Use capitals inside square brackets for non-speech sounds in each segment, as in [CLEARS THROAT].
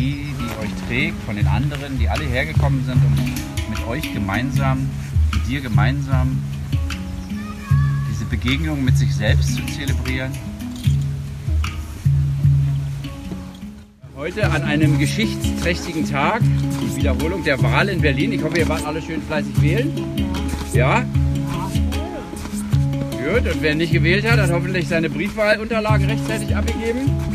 Energie, die euch trägt von den anderen, die alle hergekommen sind, um mit euch gemeinsam, mit dir gemeinsam diese Begegnung mit sich selbst zu zelebrieren. Heute an einem geschichtsträchtigen Tag, die Wiederholung der Wahl in Berlin. Ich hoffe, ihr wart alle schön fleißig wählen. Ja? Gut, und wer nicht gewählt hat, hat hoffentlich seine Briefwahlunterlagen rechtzeitig abgegeben.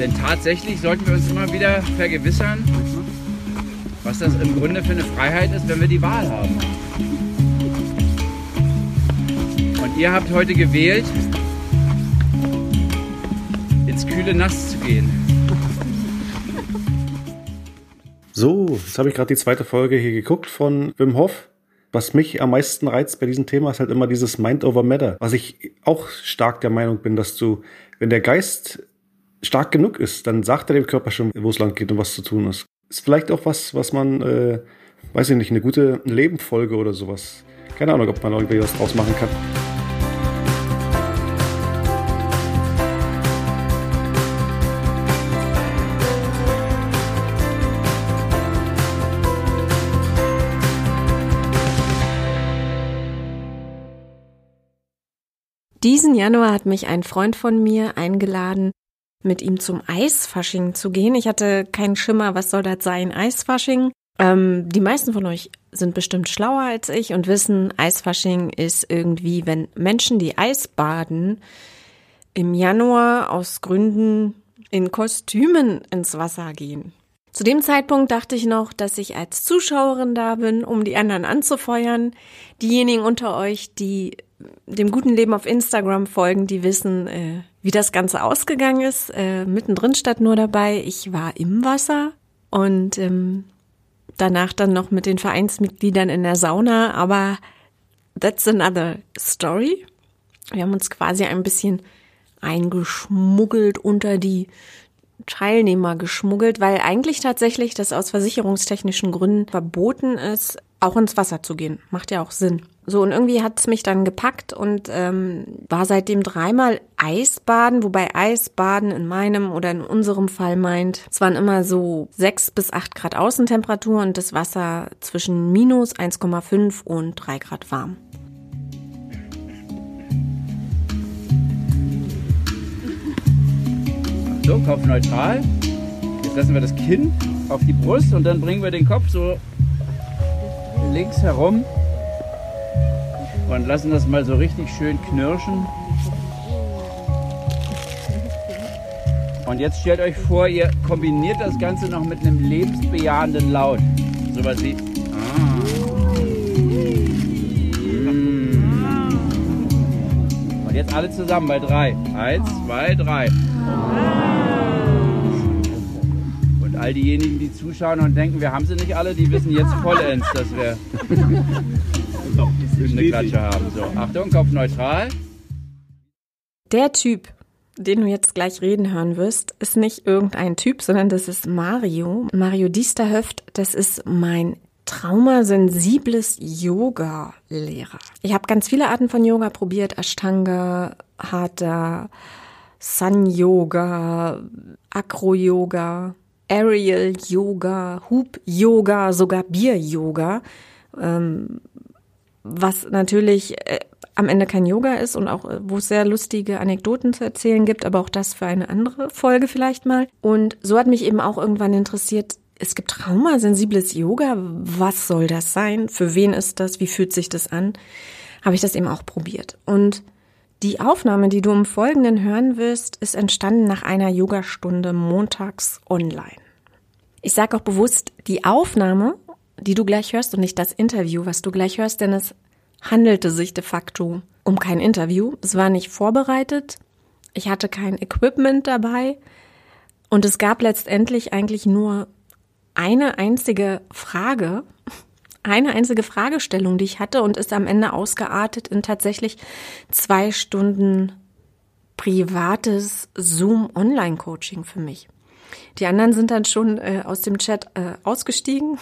Denn tatsächlich sollten wir uns immer wieder vergewissern, was das im Grunde für eine Freiheit ist, wenn wir die Wahl haben. Und ihr habt heute gewählt, ins kühle Nass zu gehen. So, jetzt habe ich gerade die zweite Folge hier geguckt von Wim Hof. Was mich am meisten reizt bei diesem Thema ist halt immer dieses Mind over Matter. Was ich auch stark der Meinung bin, dass du, wenn der Geist stark genug ist, dann sagt er dem Körper schon, wo es lang geht und was zu tun ist. Ist vielleicht auch was, was man, äh, weiß ich nicht, eine gute Lebenfolge oder sowas. Keine Ahnung, ob man irgendwie was draus machen kann. Diesen Januar hat mich ein Freund von mir eingeladen, mit ihm zum Eisfasching zu gehen. Ich hatte keinen Schimmer, was soll das sein, Eisfasching. Ähm, die meisten von euch sind bestimmt schlauer als ich und wissen, Eisfasching ist irgendwie, wenn Menschen, die Eis baden, im Januar aus Gründen in Kostümen ins Wasser gehen. Zu dem Zeitpunkt dachte ich noch, dass ich als Zuschauerin da bin, um die anderen anzufeuern. Diejenigen unter euch, die dem guten Leben auf Instagram folgen, die wissen, äh, wie das Ganze ausgegangen ist. Äh, mittendrin statt nur dabei. Ich war im Wasser und ähm, danach dann noch mit den Vereinsmitgliedern in der Sauna. Aber that's another story. Wir haben uns quasi ein bisschen eingeschmuggelt unter die Teilnehmer geschmuggelt, weil eigentlich tatsächlich das aus versicherungstechnischen Gründen verboten ist, auch ins Wasser zu gehen. Macht ja auch Sinn. So, und irgendwie hat's mich dann gepackt und ähm, war seitdem dreimal Eisbaden, wobei Eisbaden in meinem oder in unserem Fall meint, es waren immer so sechs bis acht Grad Außentemperatur und das Wasser zwischen minus 1,5 und drei Grad warm. So, Kopf neutral. Jetzt lassen wir das Kinn auf die Brust und dann bringen wir den Kopf so links herum und lassen das mal so richtig schön knirschen. Und jetzt stellt euch vor, ihr kombiniert das Ganze noch mit einem lebensbejahenden Laut. Sowas wie. Ah. Und jetzt alle zusammen bei drei. Eins, zwei, drei. All diejenigen, die zuschauen und denken, wir haben sie nicht alle, die wissen jetzt vollends, dass wir eine Klatsche haben. So, Achtung, Kopf neutral. Der Typ, den du jetzt gleich reden hören wirst, ist nicht irgendein Typ, sondern das ist Mario. Mario Diesterhöft, das ist mein traumasensibles Yoga-Lehrer. Ich habe ganz viele Arten von Yoga probiert. Ashtanga, Hatha, Sun-Yoga, Acro-Yoga, Aerial Yoga, Hoop Yoga, sogar Bier Yoga. Ähm, was natürlich äh, am Ende kein Yoga ist und auch, äh, wo es sehr lustige Anekdoten zu erzählen gibt, aber auch das für eine andere Folge vielleicht mal. Und so hat mich eben auch irgendwann interessiert, es gibt traumasensibles Yoga. Was soll das sein? Für wen ist das? Wie fühlt sich das an? Habe ich das eben auch probiert. Und die Aufnahme, die du im Folgenden hören wirst, ist entstanden nach einer Yogastunde montags online. Ich sage auch bewusst die Aufnahme die du gleich hörst und nicht das Interview, was du gleich hörst, denn es handelte sich de facto um kein Interview. Es war nicht vorbereitet. Ich hatte kein Equipment dabei. Und es gab letztendlich eigentlich nur eine einzige Frage, eine einzige Fragestellung, die ich hatte und ist am Ende ausgeartet in tatsächlich zwei Stunden privates Zoom-Online-Coaching für mich. Die anderen sind dann schon äh, aus dem Chat äh, ausgestiegen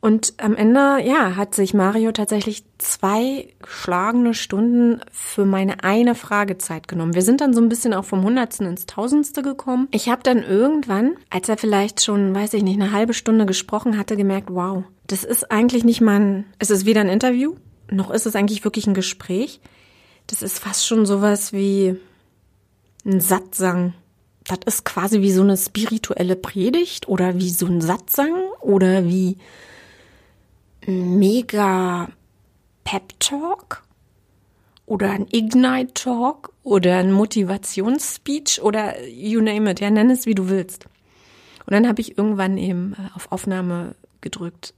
Und am Ende, ja, hat sich Mario tatsächlich zwei geschlagene Stunden für meine eine Frage Zeit genommen. Wir sind dann so ein bisschen auch vom Hundertsten ins Tausendste gekommen. Ich habe dann irgendwann, als er vielleicht schon, weiß ich nicht, eine halbe Stunde gesprochen hatte, gemerkt, wow, das ist eigentlich nicht mal ein, es ist weder ein Interview, noch ist es eigentlich wirklich ein Gespräch. Das ist fast schon sowas wie ein Satzang. Das ist quasi wie so eine spirituelle Predigt oder wie so ein Satzang oder wie mega Pep Talk oder ein Ignite Talk oder ein Motivationsspeech oder you name it, ja, nenn es wie du willst. Und dann habe ich irgendwann eben äh, auf Aufnahme gedrückt.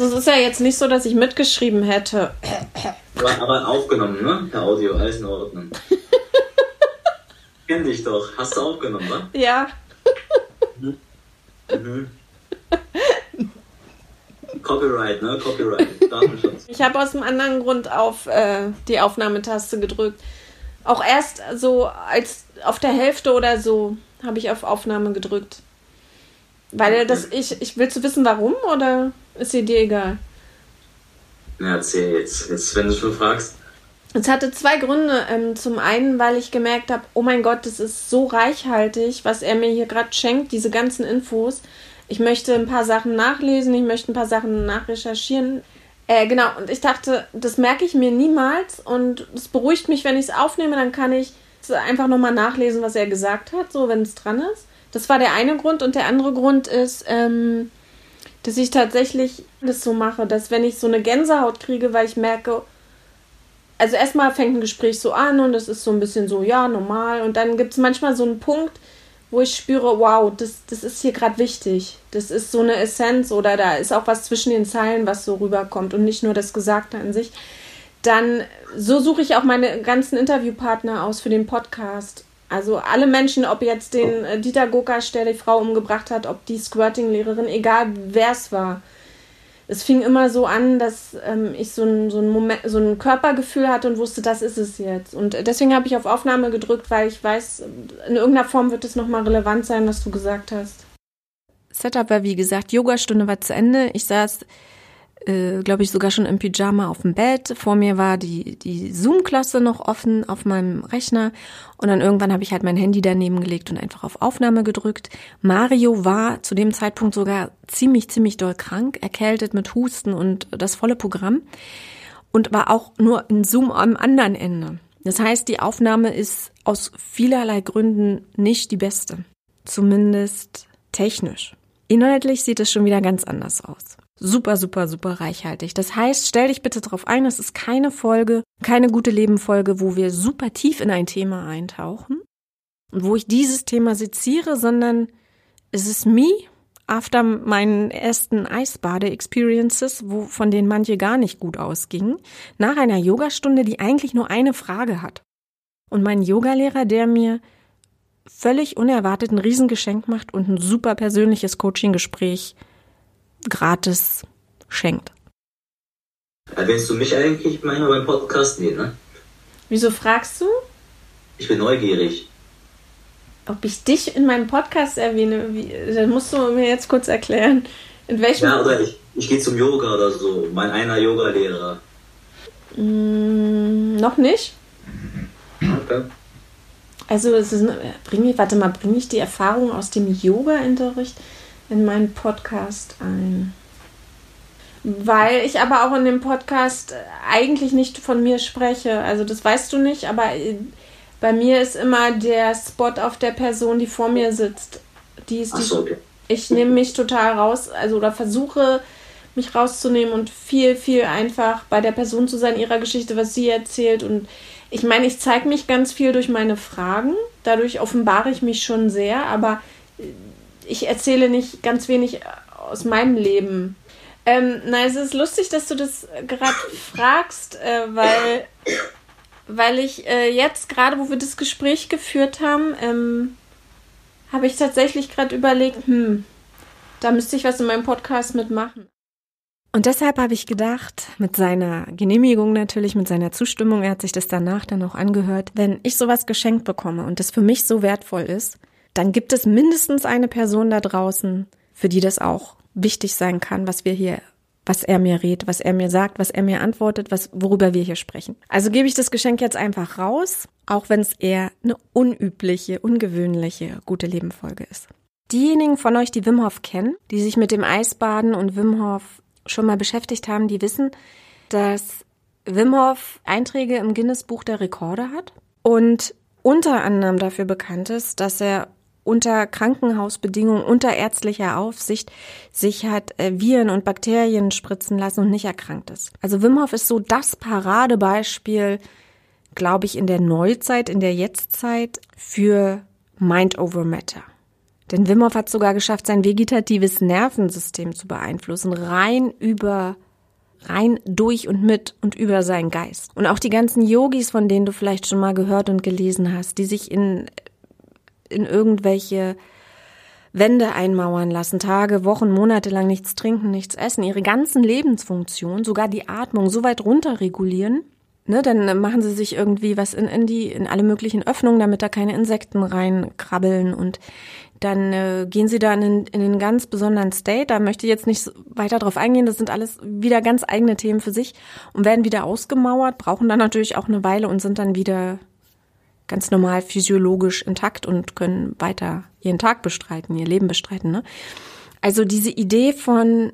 Es ist ja jetzt nicht so, dass ich mitgeschrieben hätte. Aber, aber aufgenommen, ne? Per Audio, alles in Ordnung. Kenn dich doch. Hast du aufgenommen, ne? Ja. Mhm. Mhm. Copyright, ne? Copyright. [LAUGHS] Datenschutz. Ich habe aus einem anderen Grund auf äh, die Aufnahmetaste gedrückt. Auch erst so als auf der Hälfte oder so habe ich auf Aufnahme gedrückt. Weil das ich ich willst du wissen warum oder ist sie dir egal? Ja, erzähl jetzt, jetzt, wenn du schon fragst. Es hatte zwei Gründe. Ähm, zum einen, weil ich gemerkt habe, oh mein Gott, das ist so reichhaltig, was er mir hier gerade schenkt, diese ganzen Infos. Ich möchte ein paar Sachen nachlesen, ich möchte ein paar Sachen nachrecherchieren. Äh, genau, und ich dachte, das merke ich mir niemals und es beruhigt mich, wenn ich es aufnehme, dann kann ich einfach nochmal nachlesen, was er gesagt hat, so wenn es dran ist. Das war der eine Grund und der andere Grund ist, ähm, dass ich tatsächlich das so mache, dass wenn ich so eine Gänsehaut kriege, weil ich merke, also erstmal fängt ein Gespräch so an und es ist so ein bisschen so, ja, normal. Und dann gibt es manchmal so einen Punkt, wo ich spüre, wow, das, das ist hier gerade wichtig. Das ist so eine Essenz oder da ist auch was zwischen den Zeilen, was so rüberkommt und nicht nur das Gesagte an sich. Dann, so suche ich auch meine ganzen Interviewpartner aus für den Podcast. Also alle Menschen, ob jetzt den äh, Dieter Gokasch, der die Frau umgebracht hat, ob die Squirting-Lehrerin, egal wer es war. Es fing immer so an, dass ähm, ich so ein, so, ein Moment, so ein Körpergefühl hatte und wusste, das ist es jetzt. Und deswegen habe ich auf Aufnahme gedrückt, weil ich weiß, in irgendeiner Form wird es nochmal relevant sein, was du gesagt hast. Setup war wie gesagt, Yogastunde war zu Ende. Ich saß äh, glaube ich, sogar schon im Pyjama auf dem Bett. Vor mir war die, die Zoom-Klasse noch offen auf meinem Rechner. Und dann irgendwann habe ich halt mein Handy daneben gelegt und einfach auf Aufnahme gedrückt. Mario war zu dem Zeitpunkt sogar ziemlich, ziemlich doll krank, erkältet mit Husten und das volle Programm. Und war auch nur in Zoom am anderen Ende. Das heißt, die Aufnahme ist aus vielerlei Gründen nicht die beste. Zumindest technisch. Inhaltlich sieht es schon wieder ganz anders aus super, super, super reichhaltig. Das heißt, stell dich bitte darauf ein, es ist keine Folge, keine gute Leben-Folge, wo wir super tief in ein Thema eintauchen und wo ich dieses Thema seziere, sondern es ist me after meinen ersten Eisbade-Experiences, wo, von denen manche gar nicht gut ausgingen, nach einer Yogastunde, die eigentlich nur eine Frage hat. Und mein Yogalehrer, der mir völlig unerwartet ein Riesengeschenk macht und ein super persönliches Coaching-Gespräch gratis schenkt. Erwähnst du mich eigentlich manchmal beim Podcast? Nee, ne? Wieso fragst du? Ich bin neugierig. Ob ich dich in meinem Podcast erwähne? Wie, dann musst du mir jetzt kurz erklären. In welchem. Ja, oder ich, ich gehe zum Yoga oder so. Mein einer Yoga-Lehrer. Mm, noch nicht? Okay. Also, es ist, bring ich, warte mal, bringe ich die Erfahrung aus dem Yoga-Unterricht? In meinen Podcast ein. Weil ich aber auch in dem Podcast eigentlich nicht von mir spreche. Also das weißt du nicht, aber äh, bei mir ist immer der Spot auf der Person, die vor mir sitzt. Die ist die. So, okay. Ich nehme mich total raus, also oder versuche mich rauszunehmen und viel, viel einfach bei der Person zu sein, ihrer Geschichte, was sie erzählt. Und ich meine, ich zeige mich ganz viel durch meine Fragen. Dadurch offenbare ich mich schon sehr, aber äh, ich erzähle nicht ganz wenig aus meinem Leben. Ähm, na, es ist lustig, dass du das gerade fragst, äh, weil, weil ich äh, jetzt gerade, wo wir das Gespräch geführt haben, ähm, habe ich tatsächlich gerade überlegt, hm, da müsste ich was in meinem Podcast mitmachen. Und deshalb habe ich gedacht, mit seiner Genehmigung natürlich, mit seiner Zustimmung, er hat sich das danach dann auch angehört, wenn ich sowas geschenkt bekomme und das für mich so wertvoll ist, dann gibt es mindestens eine Person da draußen, für die das auch wichtig sein kann, was wir hier was er mir rät, was er mir sagt, was er mir antwortet, was, worüber wir hier sprechen. Also gebe ich das Geschenk jetzt einfach raus, auch wenn es eher eine unübliche, ungewöhnliche gute Lebenfolge ist. Diejenigen von euch, die Wim Hof kennen, die sich mit dem Eisbaden und Wim Hof schon mal beschäftigt haben, die wissen, dass Wim Hof Einträge im Guinness Buch der Rekorde hat und unter anderem dafür bekannt ist, dass er unter Krankenhausbedingungen, unter ärztlicher Aufsicht sich hat äh, Viren und Bakterien spritzen lassen und nicht erkrankt ist. Also Wim Hof ist so das Paradebeispiel, glaube ich, in der Neuzeit, in der Jetztzeit für Mind over Matter. Denn Wim Hof hat sogar geschafft, sein vegetatives Nervensystem zu beeinflussen, rein über rein durch und mit und über seinen Geist. Und auch die ganzen Yogis, von denen du vielleicht schon mal gehört und gelesen hast, die sich in in irgendwelche Wände einmauern lassen, Tage, Wochen, Monate lang nichts trinken, nichts essen, ihre ganzen Lebensfunktionen, sogar die Atmung so weit runter regulieren, ne, dann machen sie sich irgendwie was in, in die, in alle möglichen Öffnungen, damit da keine Insekten reinkrabbeln und dann äh, gehen sie da in, in einen ganz besonderen State. Da möchte ich jetzt nicht weiter drauf eingehen. Das sind alles wieder ganz eigene Themen für sich und werden wieder ausgemauert, brauchen dann natürlich auch eine Weile und sind dann wieder ganz normal physiologisch intakt und können weiter ihren Tag bestreiten, ihr Leben bestreiten. Ne? Also diese Idee von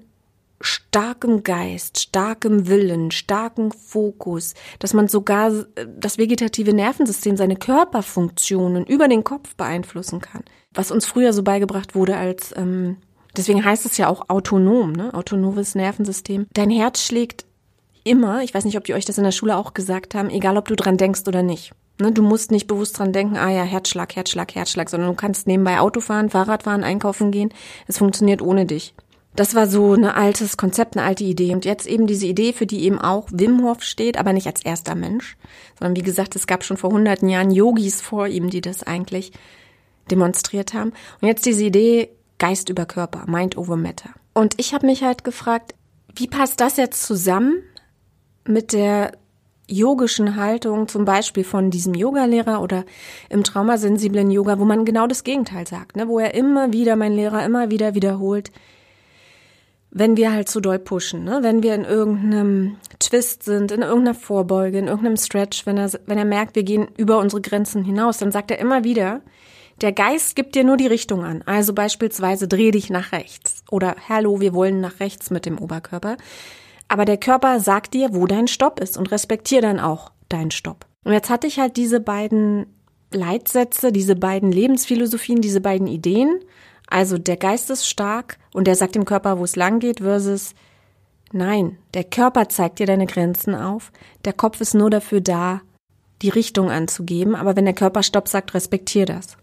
starkem Geist, starkem Willen, starkem Fokus, dass man sogar das vegetative Nervensystem, seine Körperfunktionen über den Kopf beeinflussen kann, was uns früher so beigebracht wurde als, ähm, deswegen heißt es ja auch autonom, ne? autonomes Nervensystem. Dein Herz schlägt immer, ich weiß nicht, ob die euch das in der Schule auch gesagt haben, egal ob du dran denkst oder nicht. Ne, du musst nicht bewusst dran denken, ah ja, Herzschlag, Herzschlag, Herzschlag, sondern du kannst nebenbei Auto fahren, Fahrrad fahren, einkaufen gehen. Es funktioniert ohne dich. Das war so ein altes Konzept, eine alte Idee. Und jetzt eben diese Idee, für die eben auch Wim Hof steht, aber nicht als erster Mensch, sondern wie gesagt, es gab schon vor hunderten Jahren Yogis vor ihm, die das eigentlich demonstriert haben. Und jetzt diese Idee Geist über Körper, Mind over Matter. Und ich habe mich halt gefragt, wie passt das jetzt zusammen mit der yogischen Haltung, zum Beispiel von diesem Yogalehrer oder im traumasensiblen Yoga, wo man genau das Gegenteil sagt, ne? wo er immer wieder, mein Lehrer immer wieder wiederholt, wenn wir halt zu doll pushen, ne? wenn wir in irgendeinem Twist sind, in irgendeiner Vorbeuge, in irgendeinem Stretch, wenn er, wenn er merkt, wir gehen über unsere Grenzen hinaus, dann sagt er immer wieder, der Geist gibt dir nur die Richtung an. Also beispielsweise dreh dich nach rechts oder hallo, wir wollen nach rechts mit dem Oberkörper. Aber der Körper sagt dir, wo dein Stopp ist und respektier dann auch deinen Stopp. Und jetzt hatte ich halt diese beiden Leitsätze, diese beiden Lebensphilosophien, diese beiden Ideen. Also der Geist ist stark und der sagt dem Körper, wo es lang geht, versus nein, der Körper zeigt dir deine Grenzen auf. Der Kopf ist nur dafür da, die Richtung anzugeben. Aber wenn der Körper Stopp sagt, respektier das.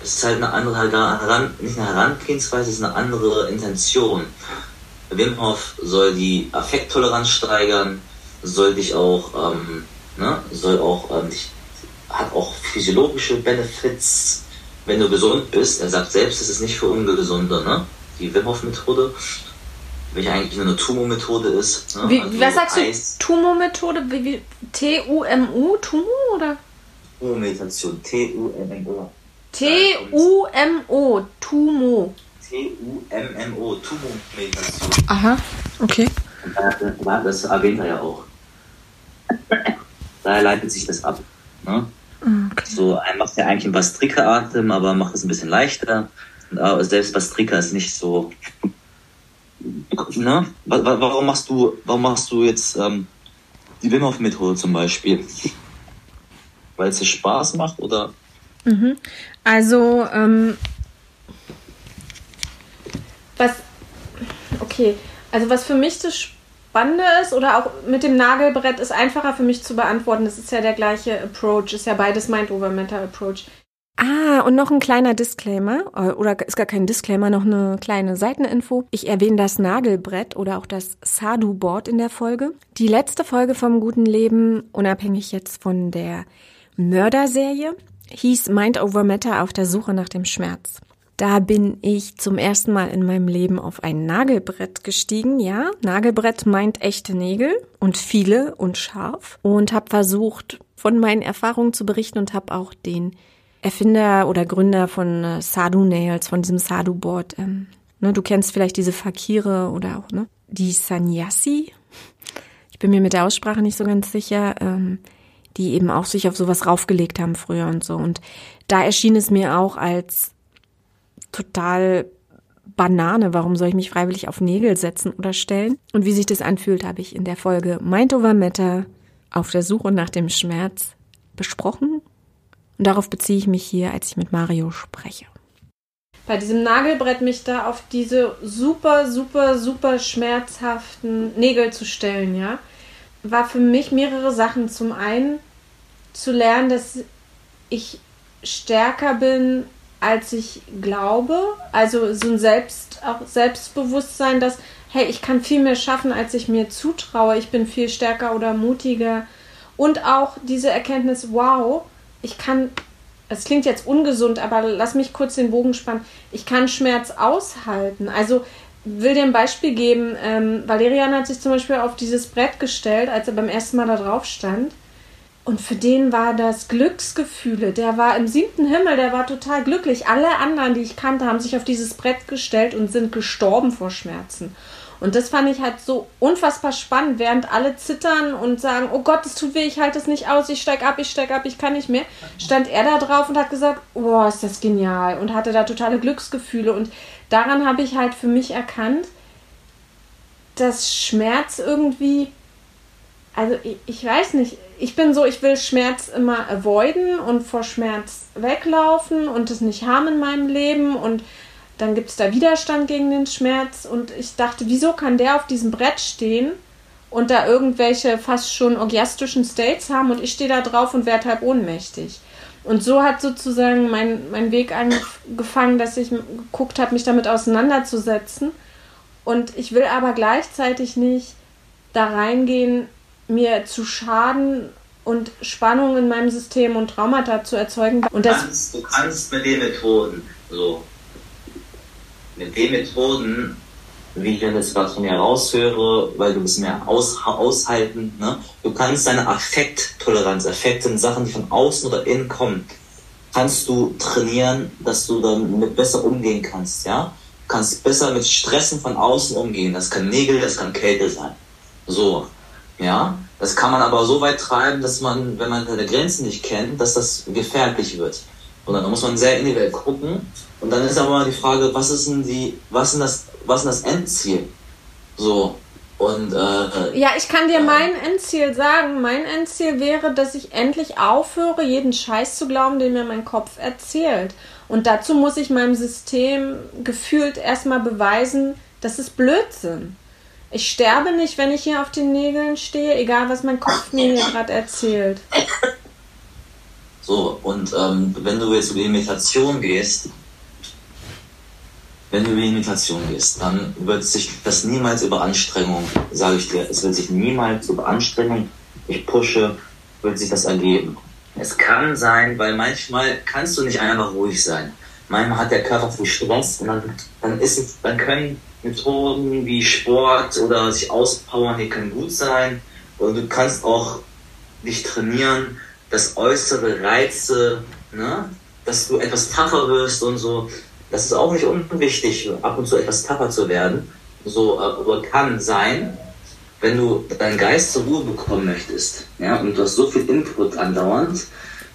Es ist halt eine andere nicht eine Herangehensweise, es ist eine andere Intention. Wim Hof soll die Affekttoleranz steigern, soll dich auch, ähm, ne, soll auch, ähm, dich, hat auch physiologische Benefits, wenn du gesund bist. Er sagt selbst, es ist nicht für Ungesunde, ne? Die Wim Hof Methode, welche eigentlich nur eine Tumo-Methode ist. Ne? Wie, also was sagst Eis. du? Tumo-Methode? T-U-M-U? Tumo oder? Tumo-Meditation. T-U-M-M-O. T-U-M-O. Tumo. T-U-M-M-O, Tumo-Meditation. Aha, okay. Das erwähnt er ja auch. Daher leitet sich das ab. Ne? Okay. So, er macht ja eigentlich einen Bastrika-Atem, aber macht es ein bisschen leichter. Und selbst Bastrika ist nicht so. Ne? Warum machst du, warum machst du jetzt ähm, die Wim Hof Methode zum Beispiel? Weil es dir Spaß macht oder? Mhm. Also ähm, was, okay, also was für mich das Spannende ist oder auch mit dem Nagelbrett ist einfacher für mich zu beantworten. Das ist ja der gleiche Approach, ist ja beides Mind-Over-Matter-Approach. Ah, und noch ein kleiner Disclaimer, äh, oder ist gar kein Disclaimer, noch eine kleine Seiteninfo. Ich erwähne das Nagelbrett oder auch das Sadhu-Board in der Folge. Die letzte Folge vom guten Leben, unabhängig jetzt von der Mörderserie, hieß Mind Over Matter auf der Suche nach dem Schmerz. Da bin ich zum ersten Mal in meinem Leben auf ein Nagelbrett gestiegen. Ja, Nagelbrett meint echte Nägel und viele und scharf. Und habe versucht, von meinen Erfahrungen zu berichten und habe auch den Erfinder oder Gründer von äh, Sadhu Nails, von diesem Sadhu Board. Ähm, ne, du kennst vielleicht diese Fakire oder auch, ne? die Sanyasi. Ich bin mir mit der Aussprache nicht so ganz sicher, ähm, die eben auch sich auf sowas raufgelegt haben früher und so. Und da erschien es mir auch als total Banane. Warum soll ich mich freiwillig auf Nägel setzen oder stellen? Und wie sich das anfühlt, habe ich in der Folge Mind Over Matter auf der Suche nach dem Schmerz besprochen. Und darauf beziehe ich mich hier, als ich mit Mario spreche. Bei diesem Nagelbrett mich da auf diese super, super, super schmerzhaften Nägel zu stellen, ja, war für mich mehrere Sachen. Zum einen zu lernen, dass ich stärker bin, als ich glaube. Also so ein Selbst, auch Selbstbewusstsein, dass, hey, ich kann viel mehr schaffen, als ich mir zutraue. Ich bin viel stärker oder mutiger. Und auch diese Erkenntnis, wow, ich kann, es klingt jetzt ungesund, aber lass mich kurz den Bogen spannen. Ich kann Schmerz aushalten. Also will dir ein Beispiel geben. Ähm, Valerian hat sich zum Beispiel auf dieses Brett gestellt, als er beim ersten Mal da drauf stand. Und für den war das Glücksgefühle. Der war im siebten Himmel, der war total glücklich. Alle anderen, die ich kannte, haben sich auf dieses Brett gestellt und sind gestorben vor Schmerzen. Und das fand ich halt so unfassbar spannend, während alle zittern und sagen, oh Gott, es tut weh, ich halte es nicht aus, ich steig ab, ich steig ab, ich kann nicht mehr, stand er da drauf und hat gesagt, oh, ist das genial und hatte da totale Glücksgefühle. Und daran habe ich halt für mich erkannt, dass Schmerz irgendwie, also ich, ich weiß nicht, ich bin so, ich will Schmerz immer avoiden und vor Schmerz weglaufen und es nicht haben in meinem Leben und dann gibt es da Widerstand gegen den Schmerz und ich dachte, wieso kann der auf diesem Brett stehen und da irgendwelche fast schon orgiastischen States haben und ich stehe da drauf und werde halb ohnmächtig. Und so hat sozusagen mein, mein Weg angefangen, dass ich geguckt habe, mich damit auseinanderzusetzen. Und ich will aber gleichzeitig nicht da reingehen, mir zu schaden und Spannung in meinem System und Traumata zu erzeugen. Und das du, kannst, du kannst mit den Methoden, so, mit den Methoden, wie ich das gerade von mir raushöre, weil du bist mehr aus, aushalten, ne? du kannst deine Affekttoleranz, Affekte in Sachen, die von außen oder innen kommen, kannst du trainieren, dass du damit besser umgehen kannst, ja? Du kannst besser mit Stressen von außen umgehen. Das kann Nägel, das kann Kälte sein. So. Ja, das kann man aber so weit treiben, dass man, wenn man seine Grenzen nicht kennt, dass das gefährlich wird. Und dann muss man sehr individuell gucken. Und dann ist aber mal die Frage, was ist denn die, was ist das, was ist das Endziel? So. Und, äh, ja, ich kann dir mein Endziel sagen. Mein Endziel wäre, dass ich endlich aufhöre, jeden Scheiß zu glauben, den mir mein Kopf erzählt. Und dazu muss ich meinem System gefühlt erstmal beweisen, das ist Blödsinn. Ich sterbe nicht, wenn ich hier auf den Nägeln stehe, egal was mein Kopf mir hier [LAUGHS] gerade erzählt. So, und ähm, wenn du jetzt über die Meditation gehst, wenn du über die Meditation gehst, dann wird sich das niemals über Anstrengung, sage ich dir, es wird sich niemals über Anstrengung, ich pushe, wird sich das ergeben. Es kann sein, weil manchmal kannst du nicht einfach ruhig sein. Manchmal hat der Körper viel Stress und dann, dann, ist es, dann können Methoden wie Sport oder sich auspowern, die können gut sein. Und du kannst auch dich trainieren, dass äußere Reize, ne, dass du etwas tougher wirst und so. Das ist auch nicht unwichtig, ab und zu etwas tougher zu werden. So, aber kann sein, wenn du deinen Geist zur Ruhe bekommen möchtest, ja, und du hast so viel Input andauernd,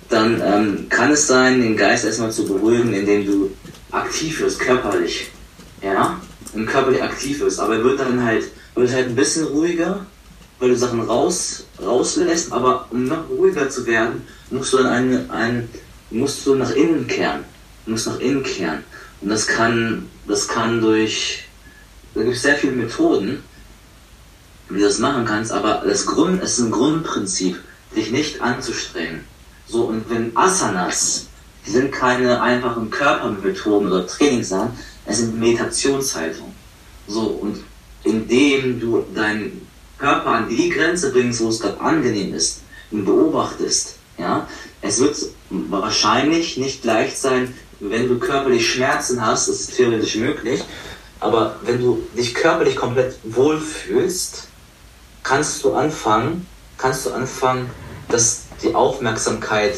dann ähm, kann es sein, den Geist erstmal zu beruhigen, indem du aktiv wirst, körperlich, ja, und körperlich aktiv ist, aber er wird dann halt, wird halt ein bisschen ruhiger, weil du Sachen raus, rauslässt, aber um noch ruhiger zu werden, musst du dann ein, ein, musst du nach innen kehren. Du musst nach innen kehren. Und das kann, das kann durch, da gibt es sehr viele Methoden, wie du das machen kannst, aber das Grund, ist ein Grundprinzip, dich nicht anzustrengen. So, und wenn Asanas, die sind keine einfachen Körpermethoden oder Trainingssachen, es sind Meditationshaltung. So, und indem du deinen Körper an die Grenze bringst, wo es gerade angenehm ist, und beobachtest, ja, es wird wahrscheinlich nicht leicht sein, wenn du körperlich Schmerzen hast, das ist theoretisch möglich, aber wenn du dich körperlich komplett wohlfühlst, kannst du anfangen, kannst du anfangen, dass die Aufmerksamkeit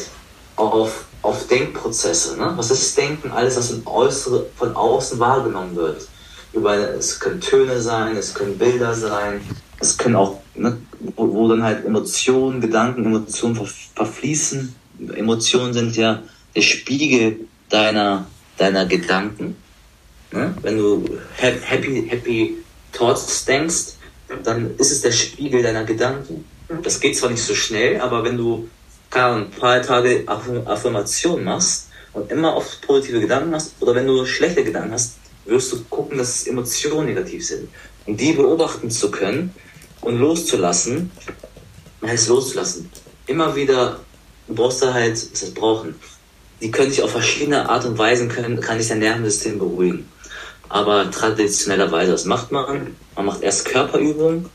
auf auf Denkprozesse. Ne? Was ist Denken? Alles, was von, äußere, von außen wahrgenommen wird. Überall, es können Töne sein, es können Bilder sein, es können auch, ne, wo, wo, dann halt Emotionen, Gedanken, Emotionen ver verfließen. Emotionen sind ja der Spiegel deiner, deiner Gedanken. Ne? Wenn du happy, happy Thoughts denkst, dann ist es der Spiegel deiner Gedanken. Das geht zwar nicht so schnell, aber wenn du ein paar Tage Affirmation machst und immer oft positive Gedanken hast, oder wenn du schlechte Gedanken hast, wirst du gucken, dass Emotionen negativ sind. Und die beobachten zu können und loszulassen, heißt loszulassen. Immer wieder brauchst du halt, was heißt brauchen, die können sich auf verschiedene Art und Weisen, können, kann sich dein Nervensystem beruhigen. Aber traditionellerweise, was macht man? Man macht erst Körperübungen,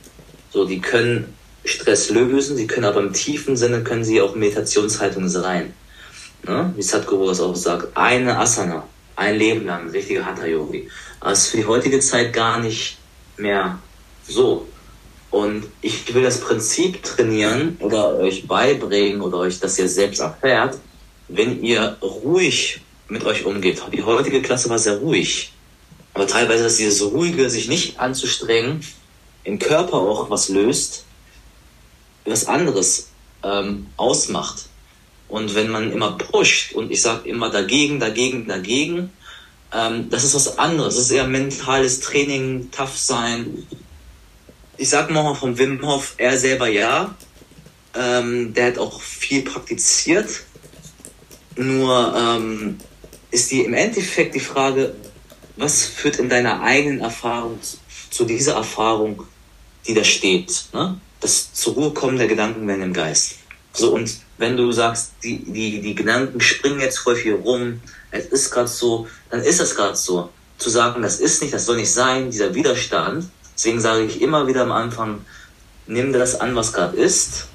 so die können Stress lösen, sie können aber im tiefen Sinne, können sie auch Meditationshaltungen sein. Ne? Wie Sadhguru das auch sagt, eine Asana, ein Leben lang, ein richtiger Hatha-Yogi. Es ist für die heutige Zeit gar nicht mehr so. Und ich will das Prinzip trainieren oder euch beibringen oder euch das ihr selbst erfährt, wenn ihr ruhig mit euch umgeht. Die heutige Klasse war sehr ruhig. Aber teilweise ist dieses Ruhige, sich nicht anzustrengen, im Körper auch was löst, was anderes ähm, ausmacht. Und wenn man immer pusht und ich sage immer dagegen, dagegen, dagegen, ähm, das ist was anderes. Das ist eher mentales Training, tough sein. Ich sag mal von Wim Hof, er selber ja. Ähm, der hat auch viel praktiziert. Nur ähm, ist die im Endeffekt die Frage, was führt in deiner eigenen Erfahrung zu dieser Erfahrung, die da steht? Ne? Das zur Ruhe kommen der Gedanken werden im Geist. So, und wenn du sagst, die, die, die Gedanken springen jetzt voll viel rum, es ist gerade so, dann ist es gerade so. Zu sagen, das ist nicht, das soll nicht sein, dieser Widerstand. Deswegen sage ich immer wieder am Anfang, nimm das an, was gerade ist,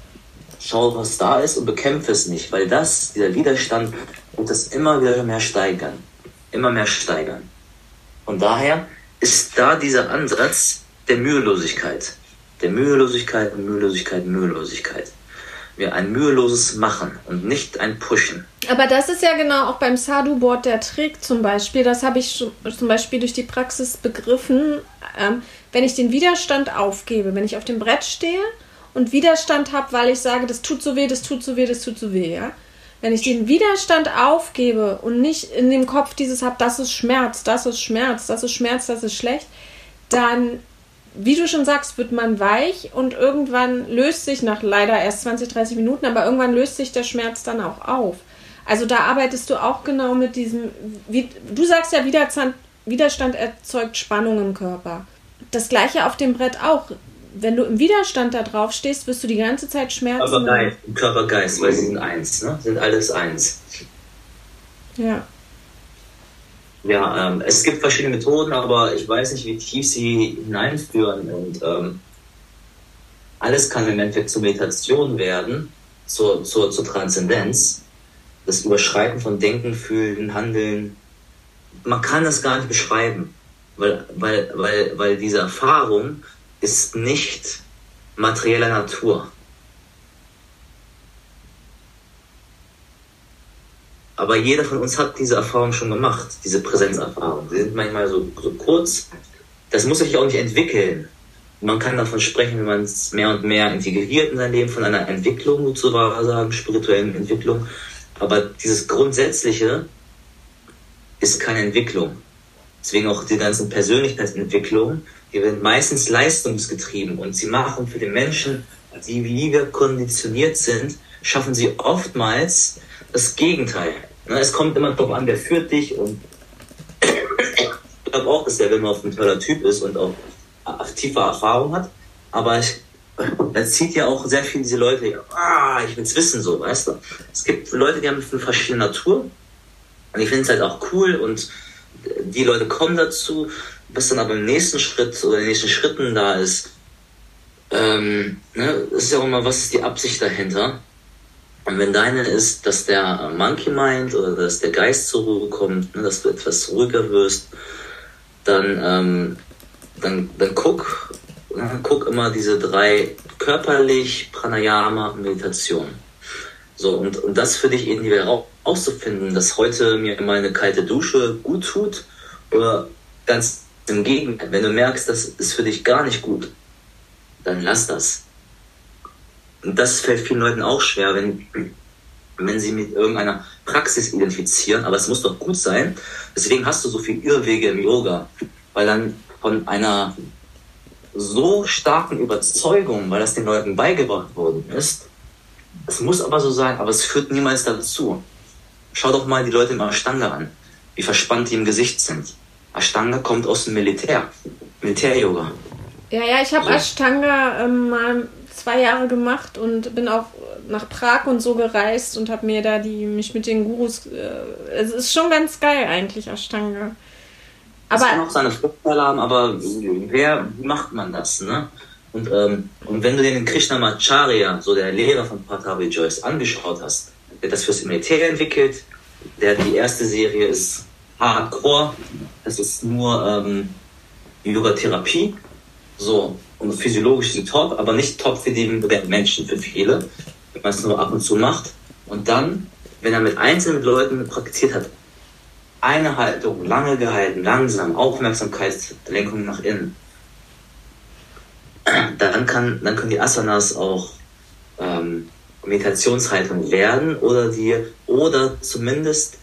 schau, was da ist und bekämpfe es nicht, weil das, dieser Widerstand, wird das immer wieder mehr steigern. Immer mehr steigern. Und daher ist da dieser Ansatz der Mühelosigkeit. Der Mühelosigkeit, Mühelosigkeit, Mühelosigkeit. Wir ein müheloses Machen und nicht ein Pushen. Aber das ist ja genau auch beim Sadhu-Board der Trick zum Beispiel. Das habe ich zum Beispiel durch die Praxis begriffen. Ähm, wenn ich den Widerstand aufgebe, wenn ich auf dem Brett stehe und Widerstand habe, weil ich sage, das tut so weh, das tut so weh, das tut so weh, ja, wenn ich den Widerstand aufgebe und nicht in dem Kopf dieses habe, das ist Schmerz, das ist Schmerz, das ist Schmerz, das ist schlecht, dann, wie du schon sagst, wird man weich und irgendwann löst sich nach leider erst 20, 30 Minuten, aber irgendwann löst sich der Schmerz dann auch auf. Also da arbeitest du auch genau mit diesem, wie, du sagst ja, Widerstand, Widerstand erzeugt Spannung im Körper. Das gleiche auf dem Brett auch wenn du im Widerstand da drauf stehst, wirst du die ganze Zeit Schmerzen Körper, Geist, Körper, Geist, weil sie sind eins, ne? sind alles eins. Ja. Ja, ähm, es gibt verschiedene Methoden, aber ich weiß nicht, wie tief sie hineinführen und ähm, alles kann im Endeffekt zur Meditation werden, zur, zur, zur Transzendenz, das Überschreiten von Denken, Fühlen, Handeln. Man kann das gar nicht beschreiben, weil, weil, weil, weil diese Erfahrung ist nicht materieller Natur. Aber jeder von uns hat diese Erfahrung schon gemacht, diese Präsenzerfahrung. Sie sind manchmal so, so kurz. Das muss sich auch nicht entwickeln. Man kann davon sprechen, wenn man es mehr und mehr integriert in sein Leben, von einer Entwicklung sozusagen, spirituellen Entwicklung. Aber dieses Grundsätzliche ist keine Entwicklung. Deswegen auch die ganzen Persönlichkeitsentwicklungen die werden meistens leistungsgetrieben und sie machen für den Menschen, die wie wir konditioniert sind, schaffen sie oftmals das Gegenteil. Ne, es kommt immer darauf an, wer führt dich und [COUGHS] ich glaube auch, dass der Wim Hof ein toller Typ ist und auch tiefe Erfahrung hat, aber ich, [LAUGHS] er zieht ja auch sehr viel diese Leute, ah, ich will es wissen, so, weißt du. Es gibt Leute, die haben eine verschiedene Natur und ich finde es halt auch cool und die Leute kommen dazu was dann aber im nächsten Schritt oder in den nächsten Schritten da ist, ähm, ne, das ist ja auch immer, was ist die Absicht dahinter? Und wenn deine ist, dass der Monkey Mind oder dass der Geist zur Ruhe kommt, ne, dass du etwas ruhiger wirst, dann, ähm, dann, dann guck, ne, guck immer diese drei körperlich, Pranayama, Meditation. So, und, und das für dich individuell rauszufinden, dass heute mir meine kalte Dusche gut tut oder ganz im Gegenteil, wenn du merkst, das ist für dich gar nicht gut, dann lass das. Und das fällt vielen Leuten auch schwer, wenn, wenn sie mit irgendeiner Praxis identifizieren, aber es muss doch gut sein. Deswegen hast du so viele Irrwege im Yoga, weil dann von einer so starken Überzeugung, weil das den Leuten beigebracht worden ist, es muss aber so sein, aber es führt niemals dazu. Schau doch mal die Leute im Ashtanga an, wie verspannt die im Gesicht sind. Ashtanga kommt aus dem Militär, Militär-Yoga. Ja, ja, ich habe so. Ashtanga ähm, mal zwei Jahre gemacht und bin auch nach Prag und so gereist und habe mir da die mich mit den Gurus. Äh, es ist schon ganz geil eigentlich Ashtanga. Aber das kann auch seine Vorteile haben, aber wer macht man das, ne? Und, ähm, und wenn du den Krishnamacharya, so der Lehrer von Patavi Joyce, angeschaut hast, der hat das fürs Militär entwickelt, der die erste Serie ist Hardcore, das ist nur ähm, Yoga-Therapie, so, und physiologisch ist top, aber nicht top für die Menschen, für viele, wenn man es nur ab und zu macht. Und dann, wenn er mit einzelnen Leuten praktiziert hat, eine Haltung, lange gehalten, langsam, Aufmerksamkeitslenkung nach innen, dann, kann, dann können die Asanas auch ähm, Meditationshaltung werden oder die oder zumindest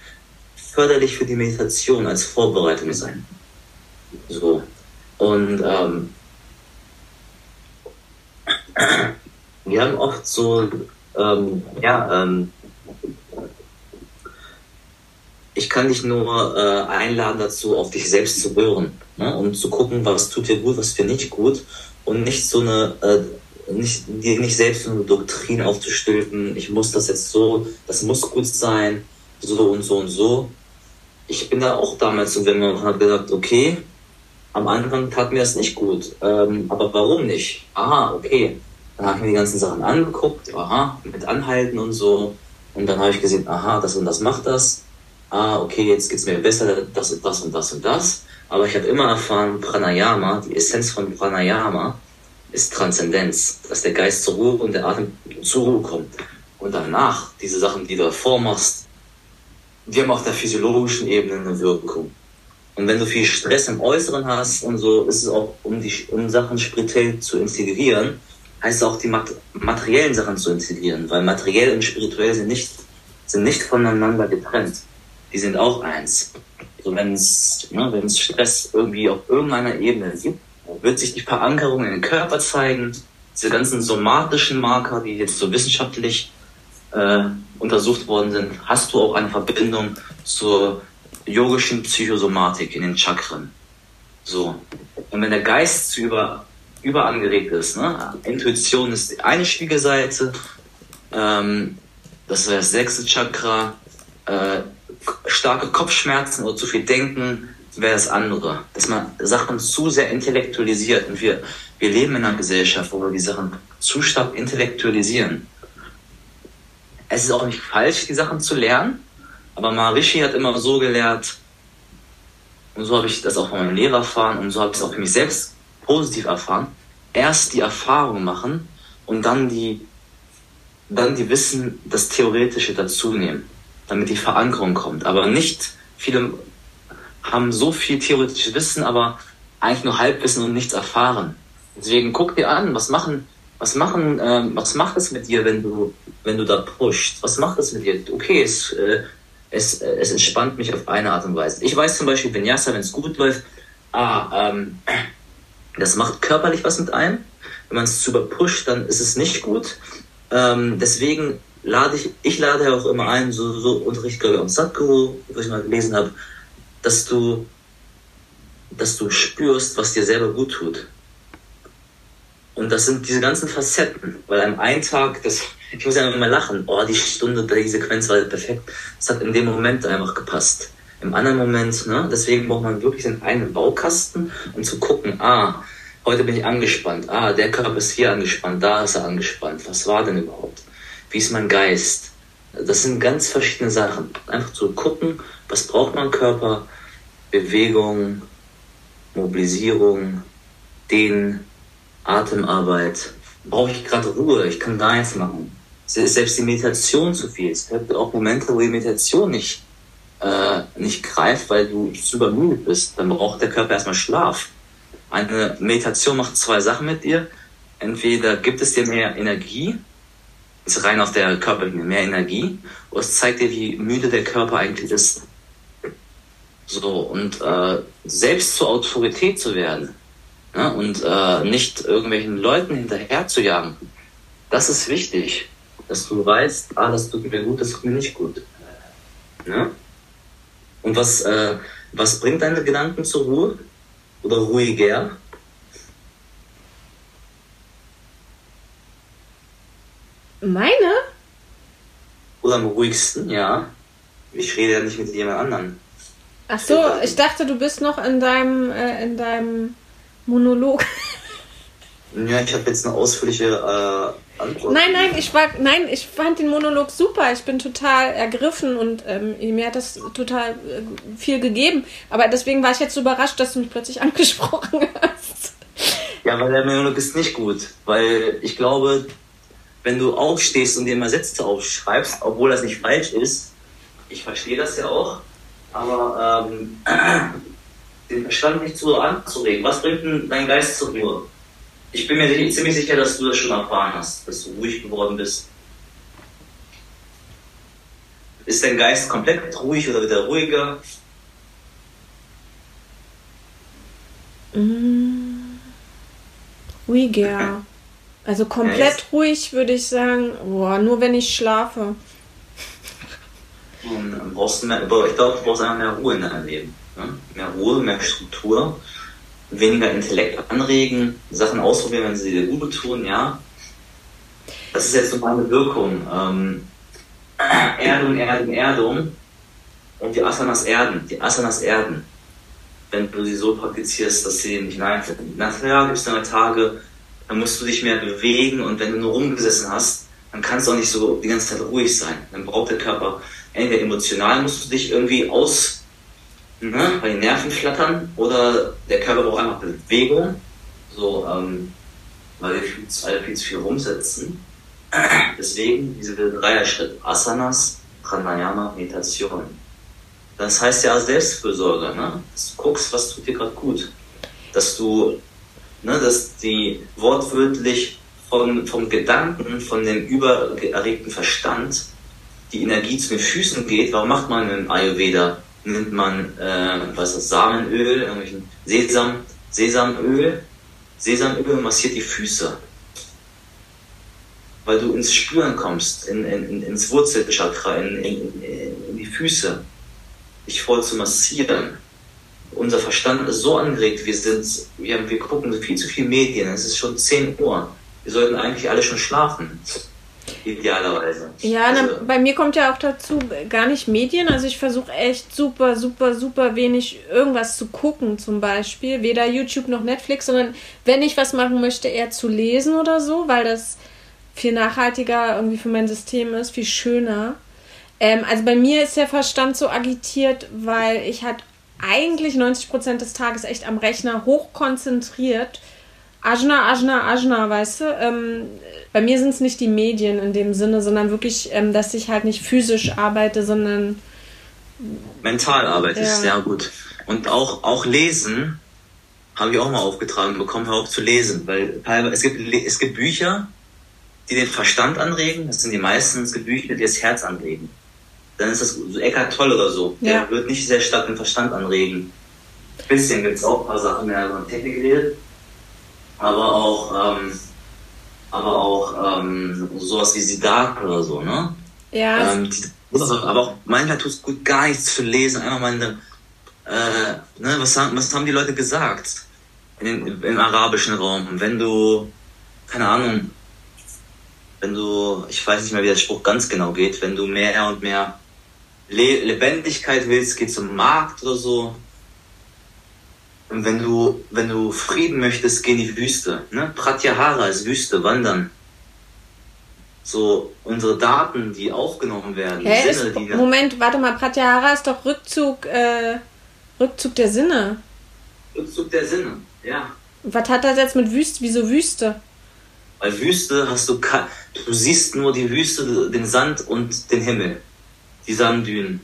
förderlich für die Meditation als Vorbereitung sein. So. Und ähm, wir haben oft so, ähm, ja, ähm, ich kann dich nur äh, einladen dazu, auf dich selbst zu hören ne? und zu gucken, was tut dir gut, was dir nicht gut und nicht so eine, äh, nicht, dir nicht selbst so eine Doktrin aufzustülpen, ich muss das jetzt so, das muss gut sein, so und so und so. Ich bin da auch damals so, wenn man hat gesagt, okay, am Anfang tat mir das nicht gut, ähm, aber warum nicht? Aha, okay. Dann habe ich mir die ganzen Sachen angeguckt, aha, mit Anhalten und so. Und dann habe ich gesehen, aha, das und das macht das. Ah, okay, jetzt geht's mir besser, das und das und das und das. Aber ich habe immer erfahren, Pranayama, die Essenz von Pranayama ist Transzendenz, dass der Geist zur Ruhe und der Atem zur Ruhe kommt. Und danach, diese Sachen, die du davor machst, die haben auf der physiologischen Ebene eine Wirkung. Und wenn du viel Stress im Äußeren hast und so, ist es auch, um die um Sachen spirituell zu integrieren, heißt auch, die materiellen Sachen zu integrieren, weil materiell und spirituell sind nicht, sind nicht voneinander getrennt. Die sind auch eins. Also wenn es ne, Stress irgendwie auf irgendeiner Ebene gibt, wird sich die Verankerung in den Körper zeigen. Diese ganzen somatischen Marker, die jetzt so wissenschaftlich äh, untersucht worden sind, hast du auch eine Verbindung zur yogischen Psychosomatik in den Chakren. So. Und wenn der Geist über überangeregt ist. Ne? Intuition ist die eine Spiegelseite, ähm, das wäre das sechste Chakra, äh, starke Kopfschmerzen oder zu viel Denken wäre das andere. Dass man Sachen zu sehr intellektualisiert. Und wir, wir leben in einer Gesellschaft, wo wir die Sachen zu stark intellektualisieren. Es ist auch nicht falsch, die Sachen zu lernen, aber Maharishi hat immer so gelehrt, und so habe ich das auch von meinem Lehrer erfahren und so habe ich es auch für mich selbst positiv erfahren, erst die Erfahrung machen und dann die, dann die Wissen, das Theoretische dazu nehmen, damit die Verankerung kommt. Aber nicht viele haben so viel theoretisches Wissen, aber eigentlich nur Halbwissen und nichts erfahren. Deswegen guck dir an, was machen, was machen, ähm, was macht es mit dir, wenn du, wenn du da pushst? Was macht es mit dir? Okay, es, äh, es, äh, es entspannt mich auf eine Art und Weise. Ich weiß zum Beispiel, Vinyasa, wenn es gut läuft, ah, ähm, das macht körperlich was mit einem. Wenn man es zu überpusht, dann ist es nicht gut. Ähm, deswegen lade ich, ich lade ja auch immer ein, so, so Unterricht, glaube ich, am Sadhguru, wo ich mal gelesen habe, dass du, dass du spürst, was dir selber gut tut. Und das sind diese ganzen Facetten, weil am einen Tag, das, ich muss ja immer lachen, oh, die Stunde, die Sequenz war perfekt. Es hat in dem Moment einfach gepasst im anderen Moment, ne? deswegen braucht man wirklich den einen Baukasten, um zu gucken, ah, heute bin ich angespannt, ah, der Körper ist hier angespannt, da ist er angespannt, was war denn überhaupt? Wie ist mein Geist? Das sind ganz verschiedene Sachen. Einfach zu gucken, was braucht mein Körper? Bewegung, Mobilisierung, den Atemarbeit. Brauche ich gerade Ruhe? Ich kann gar nichts machen. Selbst die Meditation zu viel. Es gibt auch Momente, wo die Meditation nicht äh, nicht greift, weil du zu übermüdet bist, dann braucht der Körper erstmal Schlaf. Eine Meditation macht zwei Sachen mit dir. Entweder gibt es dir mehr Energie, ist rein auf der Körperebene mehr Energie, oder es zeigt dir, wie müde der Körper eigentlich ist. So, und äh, selbst zur Autorität zu werden ne, und äh, nicht irgendwelchen Leuten hinterher zu jagen, das ist wichtig, dass du weißt, ah, das tut mir gut, das tut mir nicht gut. Ne? Und was, äh, was bringt deine Gedanken zur Ruhe? Oder ruhiger? Meine? Oder am ruhigsten, ja. Ich rede ja nicht mit jemand anderen. Ach so, ich dachte, du bist noch in deinem, äh, in deinem Monolog. Ja, ich habe jetzt eine ausführliche äh, Antwort. Nein, nein, ich war, nein, ich fand den Monolog super. Ich bin total ergriffen und ähm, mir hat das total äh, viel gegeben. Aber deswegen war ich jetzt so überrascht, dass du mich plötzlich [LAUGHS] angesprochen hast. Ja, weil der Monolog ist nicht gut, weil ich glaube, wenn du aufstehst und dir mal Sätze aufschreibst, obwohl das nicht falsch ist, ich verstehe das ja auch, aber ähm, [CLEARS THROAT] den Verstand nicht zu anzuregen. Was bringt denn dein Geist zur Ruhe? Ich bin mir ziemlich sicher, dass du das schon erfahren hast, dass du ruhig geworden bist. Ist dein Geist komplett ruhig oder wieder ruhiger? Mm, ruhiger. [LAUGHS] Also komplett ja, ruhig würde ich sagen, boah, nur wenn ich schlafe. Und brauchst mehr, ich glaube, du brauchst einfach mehr Ruhe in deinem Leben. Ne? Mehr Ruhe, mehr Struktur, weniger Intellekt anregen, Sachen ausprobieren, wenn sie dir gut tun, ja. Das ist jetzt so meine Wirkung. Ähm, [CLEARS THROAT] Erdung, Erdung, Erdung und die Asanas erden, die Asanas erden. Wenn du sie so praktizierst, dass sie nicht hineinfinden. Nachher gibt es dann Tage, dann musst du dich mehr bewegen und wenn du nur rumgesessen hast, dann kannst du auch nicht so die ganze Zeit ruhig sein. Dann braucht der Körper, entweder emotional musst du dich irgendwie aus, ne, bei den Nerven flattern oder der Körper braucht einfach Bewegung, so, ähm, weil wir viel, alle viel zu viel rumsetzen. Deswegen diese Dreierschritt, Asanas, Pranayama, Meditation. Das heißt ja Selbstfürsorge, ne? dass du guckst, was tut dir gerade gut. Dass du ne, dass die wortwörtlich von, vom Gedanken, von dem übererregten Verstand die Energie zu den Füßen geht. Warum macht man im Ayurveda? Nimmt man, äh, was ist das, Samenöl, irgendwelchen Sesam, Sesamöl, Sesamöl massiert die Füße. Weil du ins Spüren kommst, in, in, ins Wurzelchakra, in, in, in die Füße, dich voll zu massieren unser Verstand ist so angeregt, wir sind, wir, wir gucken viel zu viel Medien, es ist schon 10 Uhr. Wir sollten eigentlich alle schon schlafen. Idealerweise. Ja, also, na, bei mir kommt ja auch dazu gar nicht Medien. Also ich versuche echt super, super, super wenig irgendwas zu gucken, zum Beispiel. Weder YouTube noch Netflix, sondern wenn ich was machen möchte, eher zu lesen oder so, weil das viel nachhaltiger irgendwie für mein System ist, viel schöner. Ähm, also bei mir ist der Verstand so agitiert, weil ich halt eigentlich 90 Prozent des Tages echt am Rechner hochkonzentriert. Ajna, Ajna, Ajna, weißt du? Ähm, bei mir sind es nicht die Medien in dem Sinne, sondern wirklich, ähm, dass ich halt nicht physisch arbeite, sondern mental arbeitest, ja. ja gut. Und auch, auch lesen habe ich auch mal aufgetragen bekommen, hör auf zu lesen, weil es gibt, es gibt Bücher, die den Verstand anregen, das sind die meisten, es gibt Bücher, die das Herz anregen dann ist das so Eckart Toll oder so. Ja. Der wird nicht sehr stark den Verstand anregen. Ein bisschen gibt es auch ein paar Sachen mehr über Technik geredet, aber auch, ähm, aber auch ähm, sowas wie Siddhartha oder so, ne? Ja. Ähm, die, aber auch manchmal tut es gut, gar nichts zu lesen, einfach mal eine, äh, ne, was haben, was haben die Leute gesagt in im arabischen Raum? Wenn du, keine Ahnung, wenn du, ich weiß nicht mehr, wie der Spruch ganz genau geht, wenn du mehr und mehr Le Lebendigkeit willst, geh zum Markt oder so. Und wenn du, wenn du Frieden möchtest, geh in die Wüste. Ne? Pratyahara ist Wüste, wandern. So, unsere Daten, die aufgenommen werden. Hä, Sinne, die Moment, warte mal, Pratyahara ist doch Rückzug, äh, Rückzug der Sinne. Rückzug der Sinne, ja. Was hat das jetzt mit Wüste? Wieso Wüste? Weil Wüste hast du, du siehst nur die Wüste, den Sand und den Himmel die Sanddünen.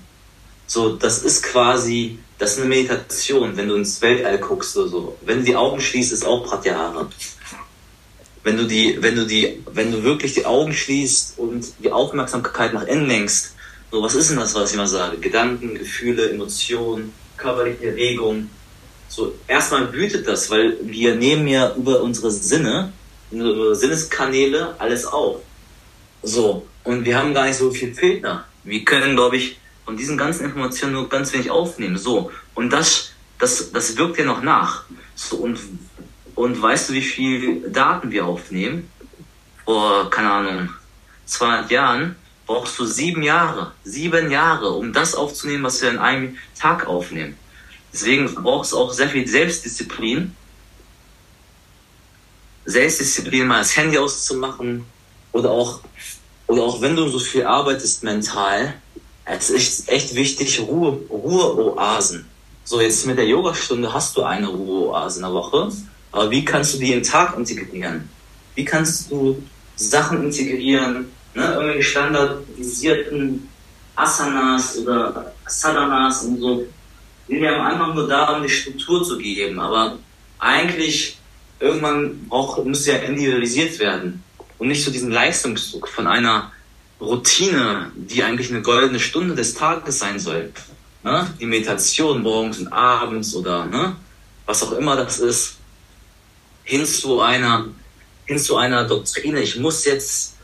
So, das ist quasi, das ist eine Meditation, wenn du ins Weltall guckst oder so. Wenn du die Augen schließt, ist auch Pratyahara. Wenn du die, wenn du die, wenn du wirklich die Augen schließt und die Aufmerksamkeit nach innen lenkst, so, was ist denn das, was ich immer sage? Gedanken, Gefühle, Emotionen, körperliche Erregung. So, erstmal wütet das, weil wir nehmen ja über unsere Sinne, unsere Sinneskanäle alles auf. So, und wir haben gar nicht so viel Filter. Wir können, glaube ich, von diesen ganzen Informationen nur ganz wenig aufnehmen. So, und das, das, das wirkt ja noch nach. So, und, und weißt du, wie viel Daten wir aufnehmen? Vor, keine Ahnung, 200 Jahren brauchst du sieben Jahre, sieben Jahre, um das aufzunehmen, was wir in einem Tag aufnehmen. Deswegen brauchst du auch sehr viel Selbstdisziplin. Selbstdisziplin, mal das Handy auszumachen oder auch, oder auch wenn du so viel arbeitest mental, es ist echt wichtig, Ruhe, Ruheoasen. So, jetzt mit der Yogastunde hast du eine Ruheoase in der Woche, aber wie kannst du die im Tag integrieren? Wie kannst du Sachen integrieren, ne, irgendwelche standardisierten Asanas oder Sadhanas und so, die ja einfach nur da, um die Struktur zu geben, aber eigentlich irgendwann braucht, muss ja individualisiert werden und nicht so diesen Leistungsdruck von einer Routine, die eigentlich eine goldene Stunde des Tages sein soll. Ne? Die Meditation morgens und abends oder ne? was auch immer das ist, hin zu einer, hin zu einer Doktrine. Ich muss jetzt,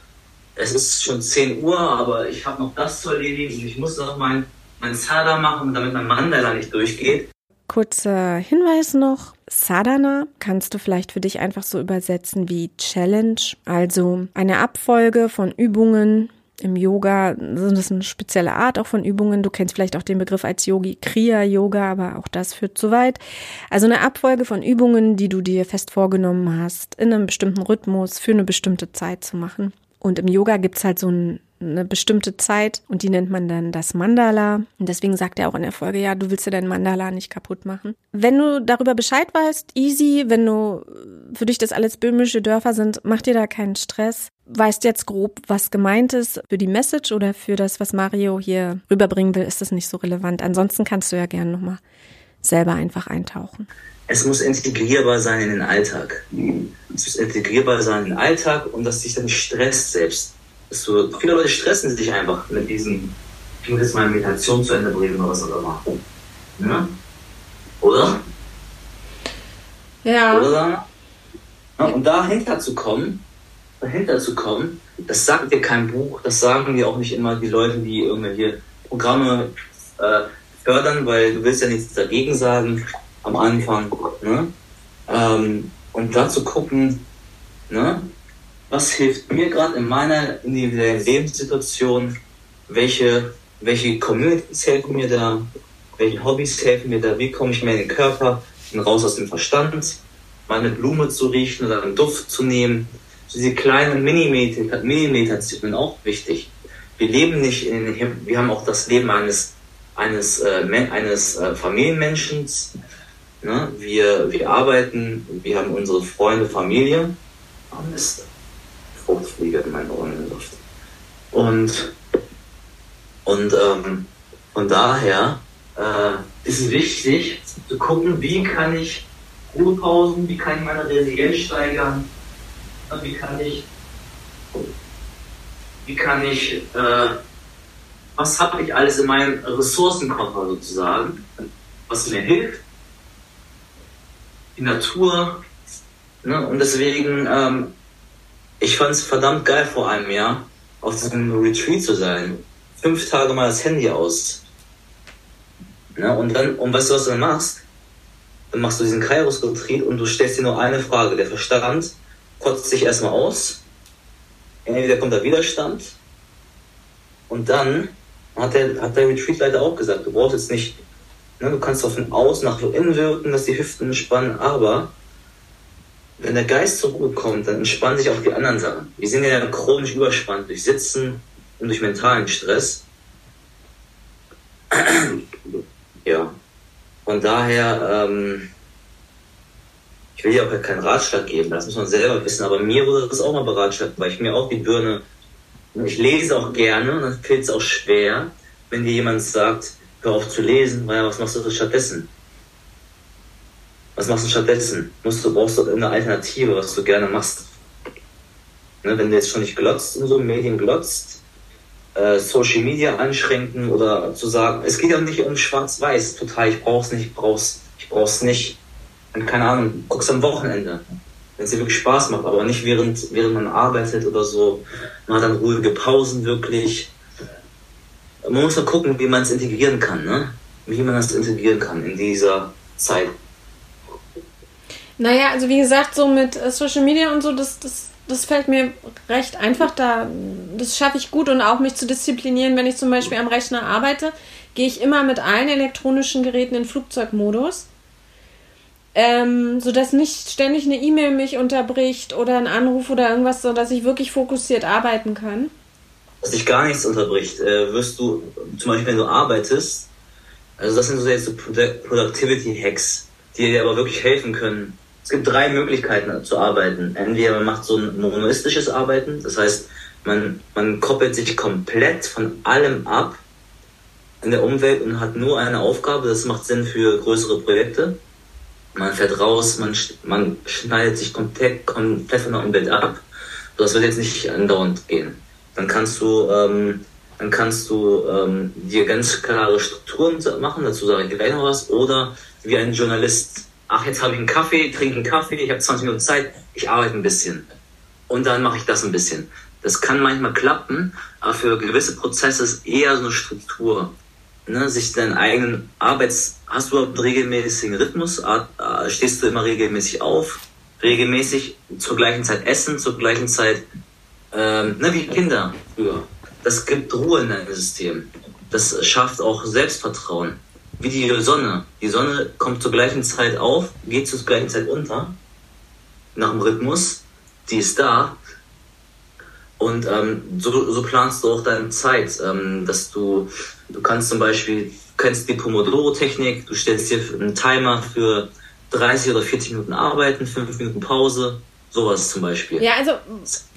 es ist schon 10 Uhr, aber ich habe noch das zu erledigen und ich muss noch mein, mein Sada machen, damit mein Mandala nicht durchgeht. Kurzer Hinweis noch. Sadhana kannst du vielleicht für dich einfach so übersetzen wie Challenge, also eine Abfolge von Übungen, im Yoga sind das eine spezielle Art auch von Übungen. Du kennst vielleicht auch den Begriff als Yogi, Kriya-Yoga, aber auch das führt zu weit. Also eine Abfolge von Übungen, die du dir fest vorgenommen hast, in einem bestimmten Rhythmus für eine bestimmte Zeit zu machen. Und im Yoga gibt's halt so ein eine bestimmte Zeit und die nennt man dann das Mandala. Und deswegen sagt er auch in der Folge, ja, du willst dir dein Mandala nicht kaputt machen. Wenn du darüber Bescheid weißt, easy, wenn du für dich das alles böhmische Dörfer sind, mach dir da keinen Stress. Weißt jetzt grob, was gemeint ist. Für die Message oder für das, was Mario hier rüberbringen will, ist das nicht so relevant. Ansonsten kannst du ja gerne nochmal selber einfach eintauchen. Es muss integrierbar sein in den Alltag. Es muss integrierbar sein in den Alltag und dass dich dann nicht stresst selbst so, viele Leute stressen sich einfach mit diesem, ich muss jetzt meine Meditation zu Ende bringen oder was auch immer. Ja? Oder? Ja. Oder? Ja, und dahinter zu kommen, dahinter zu kommen, das sagt dir kein Buch, das sagen dir auch nicht immer die Leute, die irgendwelche Programme äh, fördern, weil du willst ja nichts dagegen sagen am Anfang. Ne? Ähm, und da zu gucken, ne? Was hilft mir gerade in meiner individuellen Lebenssituation, welche, welche Communities helfen mir da, welche Hobbys helfen mir da, wie komme ich mehr in den Körper und raus aus dem Verstand, meine Blume zu riechen oder einen Duft zu nehmen. Diese kleinen Mini-Meditationen sind auch wichtig. Wir leben nicht in den Himmel, wir haben auch das Leben eines, eines, äh, eines äh, Familienmenschen. Ne? Wir, wir arbeiten, wir haben unsere Freunde, Familie. Mist. Fruchtfliege in meinen Ohren in Luft. Und, und ähm, von daher äh, ist es wichtig zu gucken, wie kann ich Ruhepausen, wie kann ich meine Resilienz steigern, wie kann ich, wie kann ich, äh, was habe ich alles in meinem Ressourcenkoffer sozusagen, was mir hilft, die Natur, ne? und deswegen ähm, ich fand es verdammt geil vor einem Jahr, auf diesem Retreat zu sein. Fünf Tage mal das Handy aus. Ja, und dann, und weißt du, was du dann machst? Dann machst du diesen Kairos-Retreat und du stellst dir nur eine Frage. Der Verstand kotzt sich erstmal aus. Entweder kommt der Widerstand. Und dann hat der, hat der Retreat-Leiter auch gesagt, du brauchst jetzt nicht, ne, du kannst von außen nach innen wirken, dass die Hüften entspannen, aber wenn der Geist zur Ruhe kommt, dann entspannen sich auch die anderen Sachen. Wir sind ja chronisch überspannt durch Sitzen und durch mentalen Stress. [CLEARS THROAT] ja. Von daher, ähm, ich will ja auch keinen Ratschlag geben, das muss man selber wissen, aber mir wurde das auch mal beratschlagt, weil ich mir auch die Birne, ich lese auch gerne und dann fällt es auch schwer, wenn dir jemand sagt, hör auf zu lesen, weil was machst du stattdessen? Was machst du stattdessen? Musst du, brauchst du irgendeine Alternative, was du gerne machst. Ne, wenn du jetzt schon nicht glotzt und so, Medien glotzt, äh, Social Media einschränken oder zu sagen, es geht ja nicht um Schwarz-Weiß, total, ich brauch's nicht, ich brauch's, ich brauch's nicht. Und keine Ahnung, guck's am Wochenende, wenn es dir wirklich Spaß macht, aber nicht während, während man arbeitet oder so. Man hat dann ruhige Pausen wirklich. Man muss mal gucken, wie man es integrieren kann, ne? Wie man das integrieren kann in dieser Zeit. Naja, also wie gesagt, so mit äh, Social Media und so, das, das, das fällt mir recht einfach. Da, das schaffe ich gut und auch mich zu disziplinieren, wenn ich zum Beispiel am Rechner arbeite, gehe ich immer mit allen elektronischen Geräten in Flugzeugmodus. Ähm, sodass nicht ständig eine E-Mail mich unterbricht oder ein Anruf oder irgendwas, sodass ich wirklich fokussiert arbeiten kann. Dass dich gar nichts unterbricht, äh, wirst du, zum Beispiel wenn du arbeitest, also das sind so jetzt so Productivity Hacks, die dir aber wirklich helfen können, es gibt drei Möglichkeiten zu arbeiten. Entweder man macht so ein monoistisches Arbeiten, das heißt, man, man koppelt sich komplett von allem ab in der Umwelt und hat nur eine Aufgabe. Das macht Sinn für größere Projekte. Man fährt raus, man, man schneidet sich komplett, komplett von der Umwelt ab. Das wird jetzt nicht andauernd gehen. Dann kannst du, ähm, dann kannst du ähm, dir ganz klare Strukturen machen, dazu sage ich gleich noch was, oder wie ein Journalist ach, jetzt habe ich einen Kaffee, trinke einen Kaffee, ich habe 20 Minuten Zeit, ich arbeite ein bisschen. Und dann mache ich das ein bisschen. Das kann manchmal klappen, aber für gewisse Prozesse ist eher so eine Struktur. Ne, sich deinen eigenen Arbeits... Hast du einen regelmäßigen Rhythmus? Stehst du immer regelmäßig auf? Regelmäßig zur gleichen Zeit essen, zur gleichen Zeit... Ähm, ne, wie Kinder früher. Das gibt Ruhe in deinem System. Das schafft auch Selbstvertrauen wie die Sonne. Die Sonne kommt zur gleichen Zeit auf, geht zur gleichen Zeit unter, nach dem Rhythmus. Die ist da. Und ähm, so, so planst du auch deine Zeit, ähm, dass du, du kannst zum Beispiel, kennst die Pomodoro-Technik, du stellst dir einen Timer für 30 oder 40 Minuten arbeiten, 5 Minuten Pause, sowas zum Beispiel. Ja, also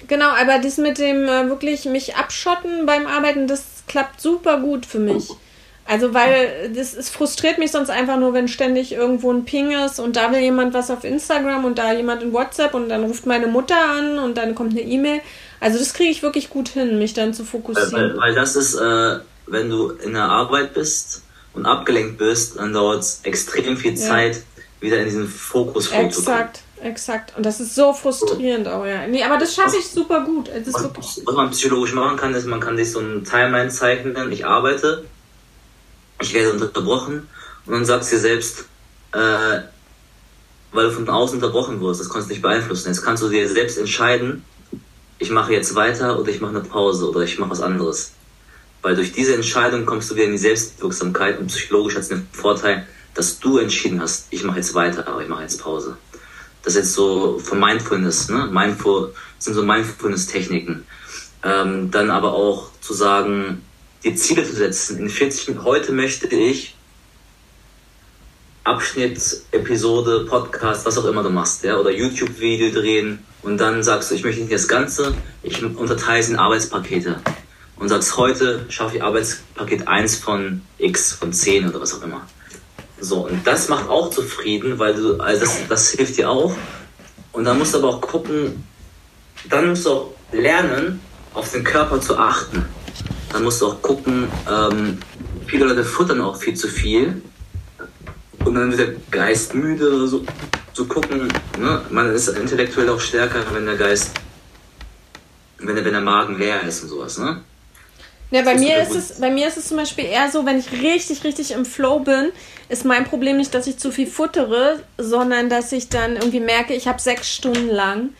genau, aber das mit dem äh, wirklich mich abschotten beim Arbeiten, das klappt super gut für mich. Also, weil das, es frustriert mich sonst einfach nur, wenn ständig irgendwo ein Ping ist und da will jemand was auf Instagram und da jemand in WhatsApp und dann ruft meine Mutter an und dann kommt eine E-Mail. Also, das kriege ich wirklich gut hin, mich dann zu fokussieren. Weil, weil das ist, äh, wenn du in der Arbeit bist und abgelenkt bist, dann dauert es extrem viel Zeit, ja. wieder in diesen Fokus zu Exakt. Exakt. Und das ist so frustrierend auch, ja. Nee, aber das schaffe ich super gut. Was, was, man psychologisch machen kann, ist, man kann sich so einen Timeline zeichnen. Ich arbeite ich werde unterbrochen und dann sagst du dir selbst, äh, weil du von außen unterbrochen wirst, das kannst du nicht beeinflussen. Jetzt kannst du dir selbst entscheiden, ich mache jetzt weiter oder ich mache eine Pause oder ich mache was anderes. Weil durch diese Entscheidung kommst du wieder in die Selbstwirksamkeit und psychologisch hat es den Vorteil, dass du entschieden hast, ich mache jetzt weiter, aber ich mache jetzt Pause. Das ist jetzt so von Mindfulness, ne? Mindful, sind so Mindfulness-Techniken. Ähm, dann aber auch zu sagen, die Ziele zu setzen. In 40 heute möchte ich Abschnitt, Episode, Podcast, was auch immer du machst, ja, oder YouTube-Video drehen und dann sagst du, ich möchte nicht das Ganze, ich unterteile es in Arbeitspakete und sagst, heute schaffe ich Arbeitspaket 1 von X, von 10 oder was auch immer. So, und das macht auch zufrieden, weil du, also das, das hilft dir auch. Und dann musst du aber auch gucken, dann musst du auch lernen, auf den Körper zu achten dann musst du auch gucken, ähm, viele Leute futtern auch viel zu viel. Und dann wird der Geist müde, so zu gucken. Ne? Man ist intellektuell auch stärker, wenn der Geist, wenn der, wenn der Magen leer ist und sowas. Ne? Ja, bei mir, ist es, bei mir ist es zum Beispiel eher so, wenn ich richtig, richtig im Flow bin, ist mein Problem nicht, dass ich zu viel futtere, sondern dass ich dann irgendwie merke, ich habe sechs Stunden lang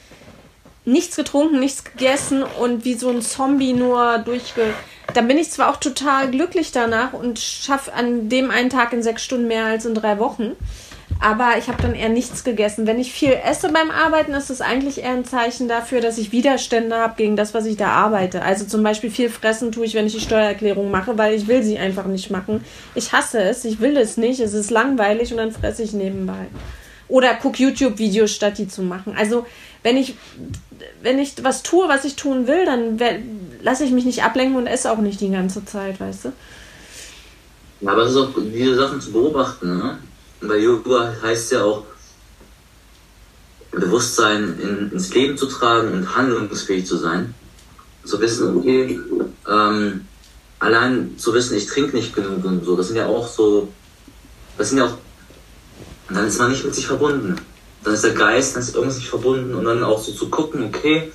nichts getrunken, nichts gegessen und wie so ein Zombie nur durchge dann bin ich zwar auch total glücklich danach und schaffe an dem einen Tag in sechs Stunden mehr als in drei Wochen. Aber ich habe dann eher nichts gegessen. Wenn ich viel esse beim Arbeiten, ist es eigentlich eher ein Zeichen dafür, dass ich Widerstände habe gegen das, was ich da arbeite. Also zum Beispiel viel fressen tue ich, wenn ich die Steuererklärung mache, weil ich will sie einfach nicht machen. Ich hasse es, ich will es nicht, es ist langweilig und dann fresse ich nebenbei. Oder gucke YouTube-Videos, statt die zu machen. Also wenn ich, wenn ich was tue, was ich tun will, dann lasse ich mich nicht ablenken und esse auch nicht die ganze Zeit, weißt du? Ja, aber es ist auch diese Sachen zu beobachten, ne? Weil Yoga heißt ja auch, Bewusstsein in, ins Leben zu tragen und handlungsfähig zu sein. Zu wissen, okay, ähm, allein zu wissen, ich trinke nicht genug und so, das sind ja auch so, das sind ja auch, dann ist man nicht mit sich verbunden. Dann ist der Geist, dann ist irgendwas nicht verbunden und dann auch so zu gucken, okay,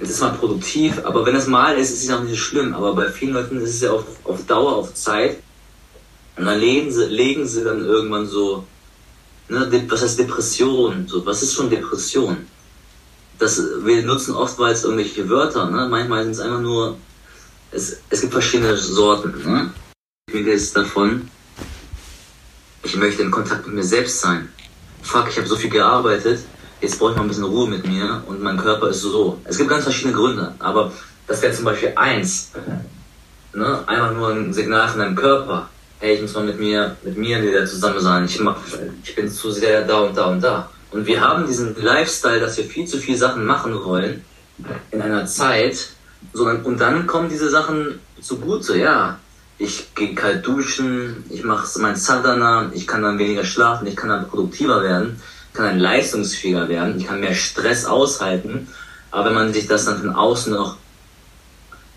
jetzt ist man produktiv, aber wenn es mal ist, ist es auch nicht so schlimm. Aber bei vielen Leuten ist es ja auch auf Dauer, auf Zeit. Und dann legen sie, legen sie dann irgendwann so, ne, was heißt Depression? So, was ist schon Depression? Das, wir nutzen oftmals irgendwelche Wörter, ne? manchmal sind es einfach nur, es, es gibt verschiedene Sorten. Ne? Ich bin jetzt davon, ich möchte in Kontakt mit mir selbst sein. Fuck, ich habe so viel gearbeitet, jetzt brauche ich mal ein bisschen Ruhe mit mir und mein Körper ist so. Es gibt ganz verschiedene Gründe, aber das wäre zum Beispiel eins. Ne? Einfach nur ein Signal von deinem Körper. Hey, ich muss mal mit mir, mit mir wieder zusammen sein. Ich, mach, ich bin zu sehr da und da und da. Und wir haben diesen Lifestyle, dass wir viel zu viel Sachen machen wollen in einer Zeit. Sondern, und dann kommen diese Sachen zugute, ja. Ich gehe kalt duschen, ich mache mein Sadhana, ich kann dann weniger schlafen, ich kann dann produktiver werden kann dann leistungsfähiger werden, ich kann mehr Stress aushalten. Aber wenn man sich das dann von außen noch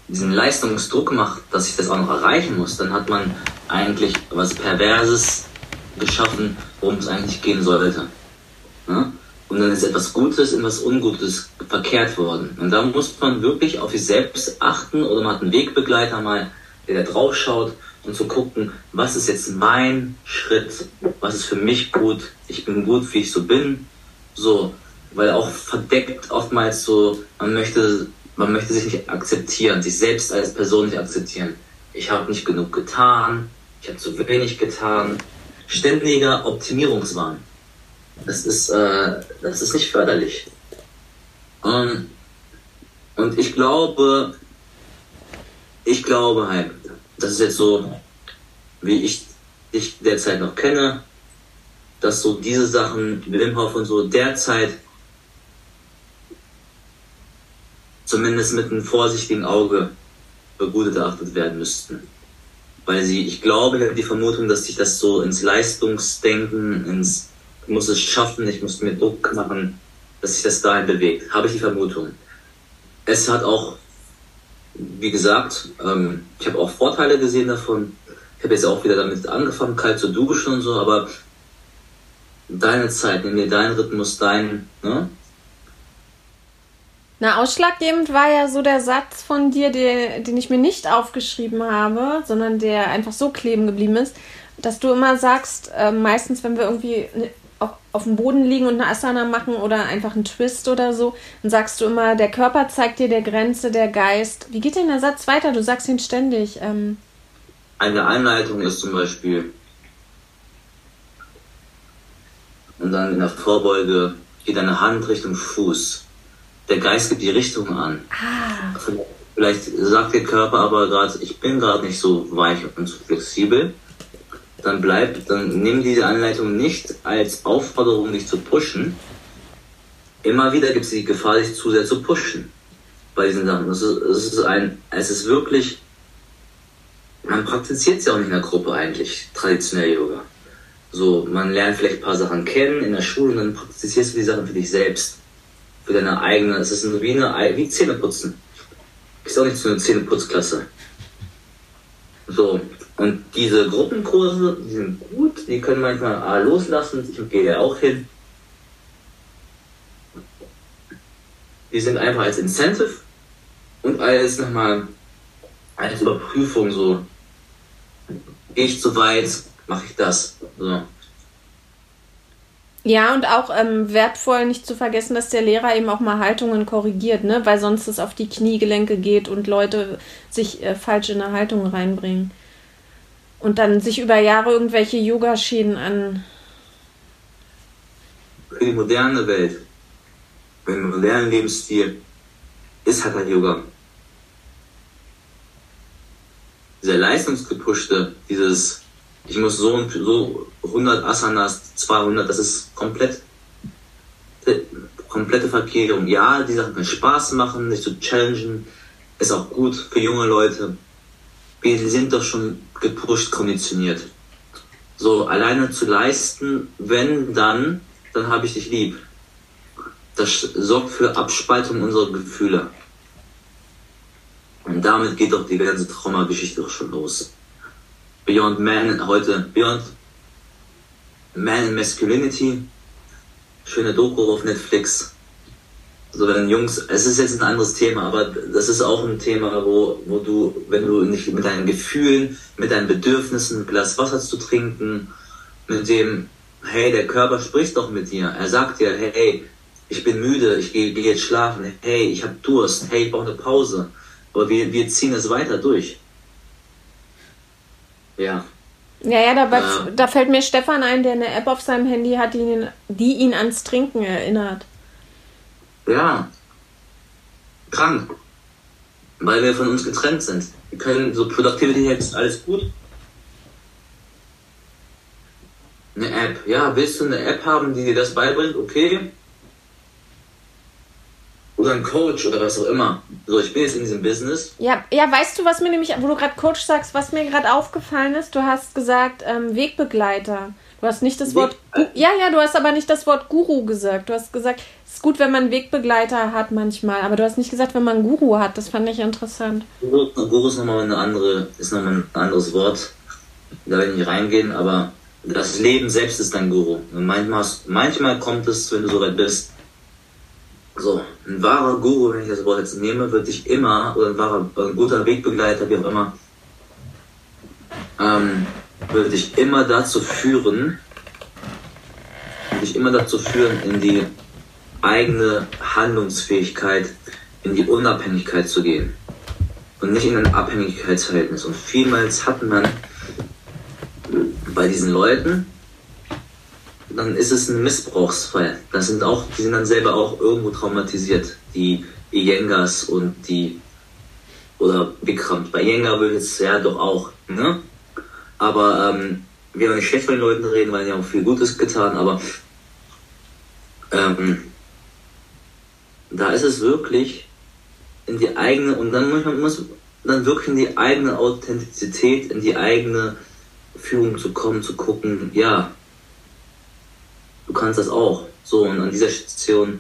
diesen Leistungsdruck macht, dass ich das auch noch erreichen muss, dann hat man eigentlich was Perverses geschaffen, worum es eigentlich gehen sollte. Ja? Und dann ist etwas Gutes in was Ungutes verkehrt worden. Und da muss man wirklich auf sich selbst achten oder man hat einen Wegbegleiter mal, der da drauf schaut und zu gucken, was ist jetzt mein Schritt, was ist für mich gut, ich bin gut, wie ich so bin, so, weil auch verdeckt oftmals so, man möchte, man möchte sich nicht akzeptieren, sich selbst als Person nicht akzeptieren. Ich habe nicht genug getan, ich habe zu wenig getan. Ständiger Optimierungswahn. Das ist, äh, das ist nicht förderlich. Ähm, und ich glaube, ich glaube halt, das ist jetzt so, wie ich dich derzeit noch kenne, dass so diese Sachen, Wim Hof und so derzeit zumindest mit einem vorsichtigen Auge begutachtet werden müssten. Weil sie, ich glaube, ich habe die Vermutung, dass sich das so ins Leistungsdenken, ins, ich muss es schaffen, ich muss mir Druck machen, dass sich das dahin bewegt. Habe ich die Vermutung. Es hat auch wie gesagt, ähm, ich habe auch Vorteile gesehen davon. Ich habe jetzt auch wieder damit angefangen, kalt zu duschen und so, aber deine Zeit, nimm dir deinen Rhythmus, dein, ne? Na, ausschlaggebend war ja so der Satz von dir, den, den ich mir nicht aufgeschrieben habe, sondern der einfach so kleben geblieben ist, dass du immer sagst, äh, meistens, wenn wir irgendwie auf dem Boden liegen und eine Asana machen oder einfach einen Twist oder so, dann sagst du immer, der Körper zeigt dir der Grenze, der Geist. Wie geht denn der Satz weiter? Du sagst ihn ständig. Ähm Eine Einleitung ist zum Beispiel, und dann in der Vorbeuge geht deine Hand Richtung Fuß. Der Geist gibt die Richtung an. Ah. Vielleicht sagt der Körper aber gerade, ich bin gerade nicht so weich und so flexibel dann bleib, dann nimm diese Anleitung nicht als Aufforderung, dich zu pushen. Immer wieder gibt es die Gefahr, dich zu sehr zu pushen bei diesen Sachen. Es ist, ist ein, es ist wirklich, man praktiziert es ja auch nicht in der Gruppe eigentlich, traditionell Yoga. So, man lernt vielleicht ein paar Sachen kennen in der Schule und dann praktizierst du die Sachen für dich selbst. Für deine eigene, es ist wie eine, wie Zähneputzen. Ist auch nicht zu einer Zähneputzklasse. So, und diese Gruppenkurse, die sind gut, die können manchmal loslassen, ich gehe ja auch hin. Die sind einfach als Incentive und als nochmal als Überprüfung so. Gehe ich zu weit, mache ich das. So. Ja, und auch ähm, wertvoll nicht zu vergessen, dass der Lehrer eben auch mal Haltungen korrigiert, ne? weil sonst es auf die Kniegelenke geht und Leute sich äh, falsch in eine Haltung reinbringen und dann sich über Jahre irgendwelche Yogaschäden an. Für die moderne Welt, für den modernen Lebensstil ist ein Yoga. Dieser leistungsgepushte, dieses, ich muss so und so 100 Asanas, 200, das ist komplett, komplette Verkehrung. Ja, die Sachen können Spaß machen, sich zu challengen, ist auch gut für junge Leute. Wir sind doch schon gepusht, konditioniert. So, alleine zu leisten, wenn dann, dann habe ich dich lieb. Das sorgt für Abspaltung unserer Gefühle. Und damit geht doch die ganze Traumageschichte schon los. Beyond Man heute, Beyond Man in Masculinity, schöne Doku auf Netflix. So wenn Jungs, es ist jetzt ein anderes Thema, aber das ist auch ein Thema, wo, wo du, wenn du nicht mit deinen Gefühlen, mit deinen Bedürfnissen, ein Glas Wasser zu trinken, mit dem, hey, der Körper spricht doch mit dir. Er sagt dir, hey, ich bin müde, ich gehe geh jetzt schlafen, hey, ich habe Durst, hey, ich brauche eine Pause. Aber wir, wir ziehen es weiter durch. Ja. Ja, ja, da, ja. da fällt mir Stefan ein, der eine App auf seinem Handy hat, die ihn, die ihn ans Trinken erinnert. Ja. Krank. Weil wir von uns getrennt sind. Wir können so Productivity jetzt alles gut. Eine App. Ja, willst du eine App haben, die dir das beibringt? Okay. Oder ein Coach oder was auch immer. So, ich bin jetzt in diesem Business. Ja, ja, weißt du, was mir nämlich, wo du gerade Coach sagst, was mir gerade aufgefallen ist? Du hast gesagt ähm, Wegbegleiter. Du hast nicht das Wort. Ja, ja, du hast aber nicht das Wort Guru gesagt. Du hast gesagt, es ist gut, wenn man Wegbegleiter hat manchmal, aber du hast nicht gesagt, wenn man einen Guru hat. Das fand ich interessant. Guru ist nochmal eine andere, ist nochmal ein anderes Wort. Da will ich nicht reingehen, aber das Leben selbst ist dein Guru. Und manchmal, manchmal kommt es, wenn du so weit bist, so, ein wahrer Guru, wenn ich das Wort jetzt nehme, wird dich immer, oder ein wahrer, ein guter Wegbegleiter, wie auch immer, ähm, würde dich immer dazu führen, dich immer dazu führen, in die eigene Handlungsfähigkeit, in die Unabhängigkeit zu gehen. Und nicht in ein Abhängigkeitsverhältnis. Und vielmals hat man bei diesen Leuten, dann ist es ein Missbrauchsfall. Das sind auch, die sind dann selber auch irgendwo traumatisiert. Die Iyengas und die oder Bikram. Bei Iyengar würde es ja doch auch, ne? Aber ähm, wir wollen nicht schlecht von den Leuten reden, weil die haben viel Gutes getan, aber ähm, da ist es wirklich in die eigene, und dann muss man muss dann wirklich in die eigene Authentizität, in die eigene Führung zu kommen, zu gucken, ja, du kannst das auch. So, und an dieser Station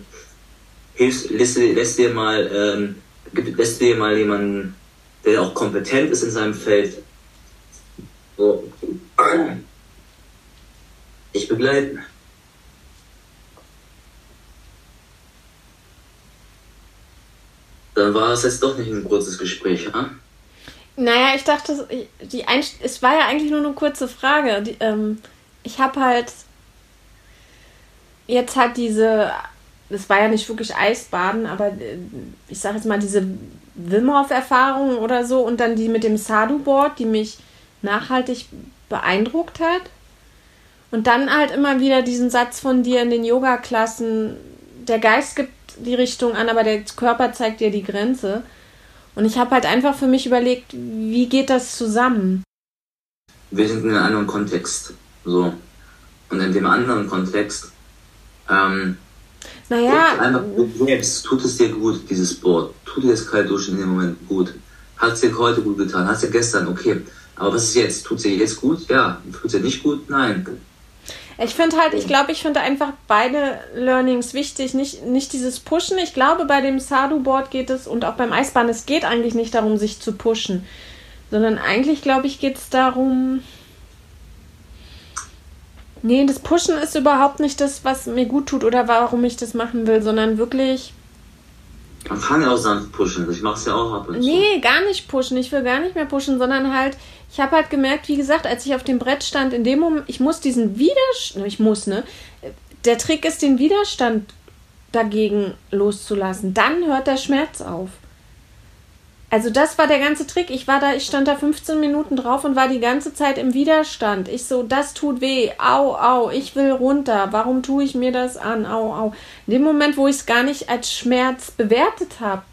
hilfst, lässt, lässt dir mal, ähm, lässt dir mal jemanden, der auch kompetent ist in seinem Feld, so, ich begleiten. Dann war es jetzt doch nicht ein kurzes Gespräch, ja? Naja, ich dachte, die Einst es war ja eigentlich nur eine kurze Frage. Die, ähm, ich habe halt jetzt halt diese, das war ja nicht wirklich Eisbaden, aber äh, ich sage jetzt mal diese Wim Erfahrung oder so und dann die mit dem Sadhu-Board, die mich nachhaltig beeindruckt hat. Und dann halt immer wieder diesen Satz von dir in den Yoga-Klassen, der Geist gibt die Richtung an, aber der Körper zeigt dir die Grenze. Und ich habe halt einfach für mich überlegt, wie geht das zusammen? Wir sind in einem anderen Kontext. So. Und in dem anderen Kontext, ähm, naja. Einfach selbst tut es dir gut, dieses Board. Tut dir das kalt duschen in dem Moment gut. Hat es dir heute gut getan? Hat es dir gestern? Okay. Aber was ist jetzt? Tut es dir jetzt gut? Ja. Tut es dir nicht gut? Nein. Ich finde halt, ich glaube, ich finde einfach beide Learnings wichtig. Nicht, nicht dieses Pushen. Ich glaube, bei dem Sadhu-Board geht es und auch beim Eisbahn, es geht eigentlich nicht darum, sich zu pushen. Sondern eigentlich, glaube ich, geht es darum. Nee, das Pushen ist überhaupt nicht das, was mir gut tut oder warum ich das machen will, sondern wirklich man kann ja auch sanft pushen. Ich mach's ja auch ab und zu. Nee, gar nicht pushen. Ich will gar nicht mehr pushen, sondern halt, ich habe halt gemerkt, wie gesagt, als ich auf dem Brett stand, in dem Moment, ich muss diesen Widerstand, ich muss, ne? Der Trick ist, den Widerstand dagegen loszulassen. Dann hört der Schmerz auf. Also das war der ganze Trick. Ich war da, ich stand da 15 Minuten drauf und war die ganze Zeit im Widerstand. Ich so, das tut weh. Au, au, ich will runter. Warum tue ich mir das an? Au, au. In dem Moment, wo ich es gar nicht als Schmerz bewertet habe,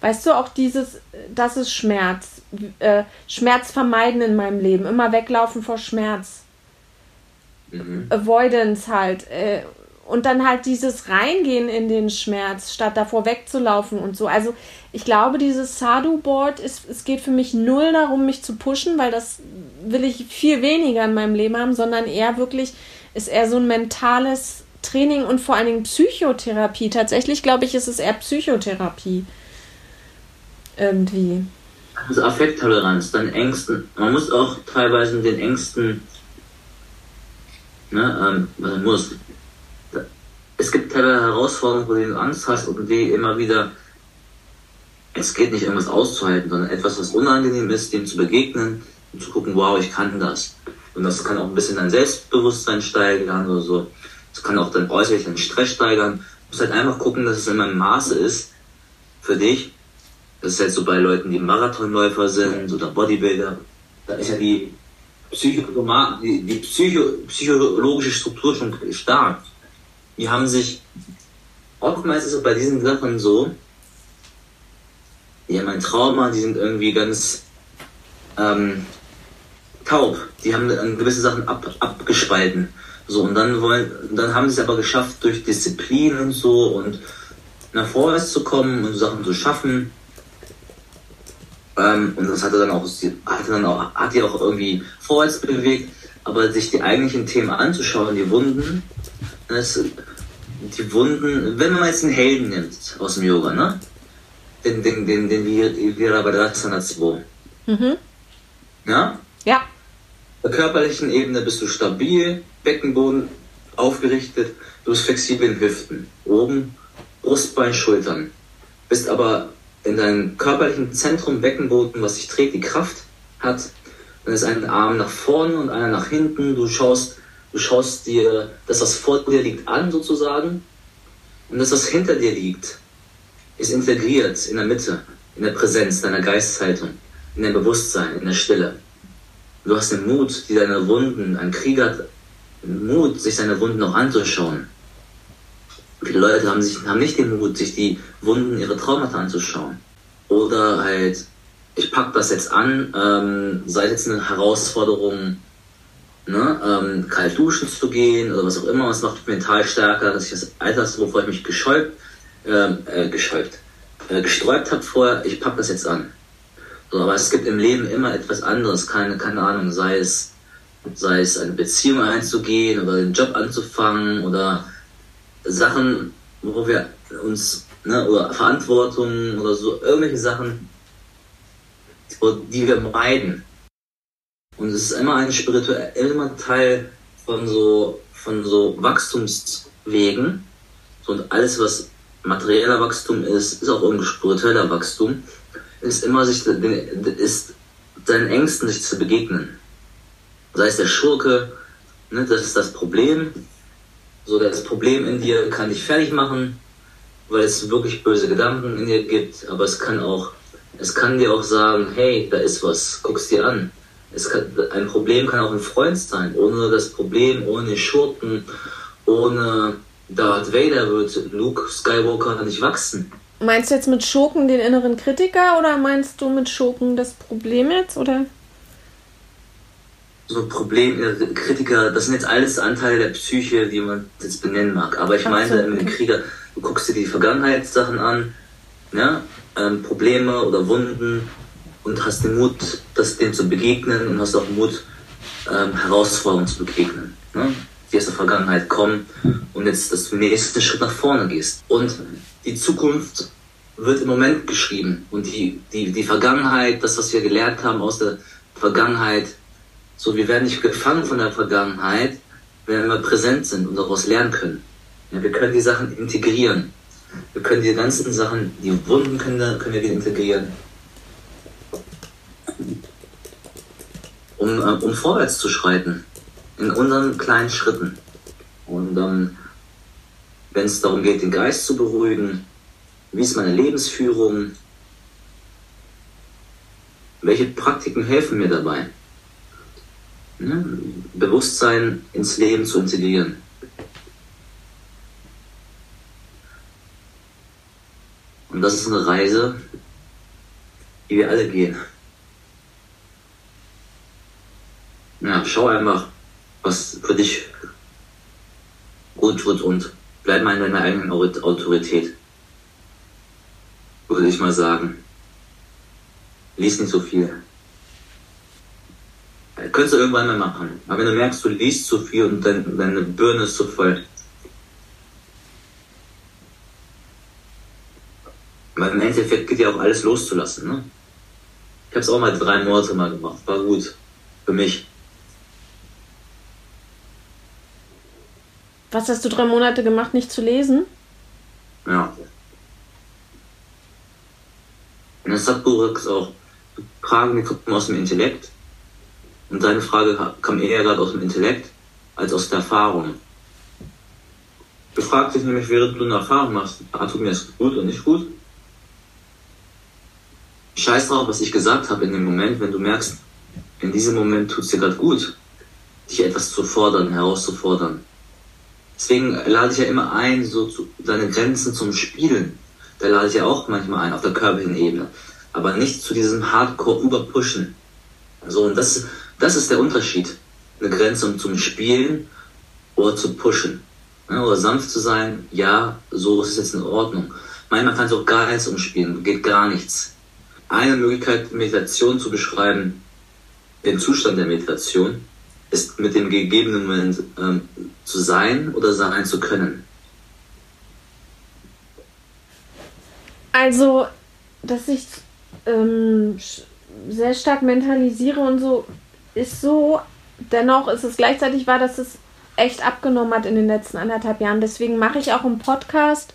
weißt du, auch dieses, das ist Schmerz. Äh, Schmerz vermeiden in meinem Leben. Immer weglaufen vor Schmerz. Mhm. Avoidance halt. Äh, und dann halt dieses Reingehen in den Schmerz, statt davor wegzulaufen und so. Also ich glaube, dieses Sadhu-Board, ist, es geht für mich null darum, mich zu pushen, weil das will ich viel weniger in meinem Leben haben, sondern eher wirklich, ist eher so ein mentales Training und vor allen Dingen Psychotherapie. Tatsächlich glaube ich, ist es eher Psychotherapie. Irgendwie. Also Affekttoleranz, dann Ängsten. Man muss auch teilweise den Ängsten, ne, ähm, man muss. Es gibt teilweise Herausforderungen, wo du Angst hast und die immer wieder, es geht nicht irgendwas auszuhalten, sondern etwas, was unangenehm ist, dem zu begegnen und zu gucken, wow, ich kann das. Und das kann auch ein bisschen dein Selbstbewusstsein steigern oder so. Das kann auch dann äußerlich Stress steigern. Du musst halt einfach gucken, dass es in meinem Maße ist für dich. Das ist halt so bei Leuten, die Marathonläufer sind oder Bodybuilder. Da ist ja die, die, die Psycho psychologische Struktur schon stark. Die haben sich, oftmals ist es bei diesen Sachen so, die haben ein Trauma, die sind irgendwie ganz ähm, taub. Die haben gewisse Sachen ab, abgespalten. So, und dann wollen, dann haben sie es aber geschafft, durch Disziplin und so und nach vorwärts zu kommen und Sachen zu schaffen. Ähm, und das hatte dann auch, hatte dann auch, hat die auch irgendwie vorwärts bewegt, aber sich die eigentlichen Themen anzuschauen, die Wunden, das, die Wunden, wenn man jetzt einen Helden nimmt aus dem Yoga, ne? Den, den, den, den Virabhadrasana 2. Mhm. Ja? Ja. Auf der körperlichen Ebene bist du stabil, Beckenboden aufgerichtet, du bist flexibel in Hüften, oben Brustbein, Schultern. Bist aber in deinem körperlichen Zentrum, Beckenboden, was sich trägt, die Kraft hat, dann ist ein Arm nach vorne und einer nach hinten. Du schaust, du schaust dir das, was vor dir liegt, an sozusagen. Und das, was hinter dir liegt, ist integriert in der Mitte, in der Präsenz deiner Geisthaltung, in deinem Bewusstsein, in der Stille. Du hast den Mut, die deine Wunden, ein Krieger hat Mut, sich seine Wunden noch anzuschauen. Viele Leute haben, sich, haben nicht den Mut, sich die Wunden ihrer Traumata anzuschauen. Oder halt, ich pack das jetzt an, ähm, sei jetzt eine Herausforderung, ne, ähm, kalt duschen zu gehen oder was auch immer, was macht mich mental stärker, dass ich das Alter, wovor ich mich geschäubt, ähm, äh, geschäubt, äh, gesträubt habe vorher, ich pack das jetzt an. So, aber es gibt im Leben immer etwas anderes, keine, keine Ahnung, sei es, sei es eine Beziehung einzugehen oder einen Job anzufangen oder Sachen, wo wir uns, ne, oder Verantwortung oder so, irgendwelche Sachen, die wir meiden. Und es ist immer ein spirituell, immer Teil von so, von so Wachstumswegen. Und alles, was materieller Wachstum ist, ist auch irgendwie spiritueller Wachstum ist immer sich, ist seinen Ängsten sich zu begegnen. Sei es der Schurke, ne, das ist das Problem. So, das Problem in dir kann dich fertig machen, weil es wirklich böse Gedanken in dir gibt, aber es kann auch, es kann dir auch sagen, hey, da ist was, guck's dir an. Es kann, ein Problem kann auch ein Freund sein. Ohne das Problem, ohne Schurken, ohne Darth Vader wird Luke Skywalker nicht wachsen. Meinst du jetzt mit Schurken den inneren Kritiker oder meinst du mit Schurken das Problem jetzt, oder? So Problem, Kritiker, das sind jetzt alles Anteile der Psyche, die man jetzt benennen mag. Aber ich meine, okay. Krieger, du guckst dir die Vergangenheitssachen an, ja, ähm, Probleme oder Wunden und hast den Mut, das dem zu begegnen und hast auch Mut, ähm, Herausforderungen zu begegnen. Ne? Die aus der Vergangenheit kommen und jetzt, den nächsten Schritt nach vorne gehst. Und die Zukunft wird im Moment geschrieben und die, die, die Vergangenheit, das, was wir gelernt haben aus der Vergangenheit, so wir werden nicht gefangen von der Vergangenheit, wenn wir präsent sind und daraus lernen können. Ja, wir können die Sachen integrieren. Wir können die ganzen Sachen, die Wunden können, können wir wieder integrieren. Um, äh, um vorwärts zu schreiten. In unseren kleinen Schritten. Und ähm, wenn es darum geht, den Geist zu beruhigen, wie ist meine Lebensführung, welche Praktiken helfen mir dabei? Bewusstsein ins Leben zu integrieren. Und das ist eine Reise, die wir alle gehen. Ja, schau einfach, was für dich gut tut und bleib mal in deiner eigenen Autorität. Würde ich mal sagen. Lies nicht so viel. Könntest du irgendwann mal machen. Aber wenn du merkst, du liest zu viel und dein, deine Birne ist zu voll. Weil im Endeffekt geht ja auch alles loszulassen. Ne? Ich habe es auch mal drei Monate mal gemacht. War gut. Für mich. Was hast du drei Monate gemacht, nicht zu lesen? Ja. Und das Sachbuch ist auch Fragen, die kommen aus dem Intellekt. Und deine Frage kam eher gerade aus dem Intellekt als aus der Erfahrung. Du fragst dich nämlich, während du eine Erfahrung machst, ah, tut mir das gut und nicht gut? Scheiß drauf, was ich gesagt habe in dem Moment, wenn du merkst, in diesem Moment tut es dir gerade gut, dich etwas zu fordern, herauszufordern. Deswegen lade ich ja immer ein, so zu, deine Grenzen zum Spielen. Da lade ich ja auch manchmal ein, auf der körperlichen Ebene. Aber nicht zu diesem Hardcore-Überpushen. So, und das, das ist der Unterschied. Eine Grenze zum Spielen oder zu pushen. Ja, oder sanft zu sein, ja, so ist es jetzt in Ordnung. Manchmal kann es auch gar nichts umspielen, geht gar nichts. Eine Möglichkeit, Meditation zu beschreiben, den Zustand der Meditation, ist mit dem gegebenen Moment ähm, zu sein oder sein zu können. Also, dass ich ähm, sehr stark mentalisiere und so, ist so. Dennoch ist es gleichzeitig wahr, dass es echt abgenommen hat in den letzten anderthalb Jahren. Deswegen mache ich auch im Podcast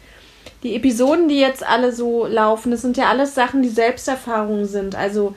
die Episoden, die jetzt alle so laufen. Das sind ja alles Sachen, die Selbsterfahrungen sind. Also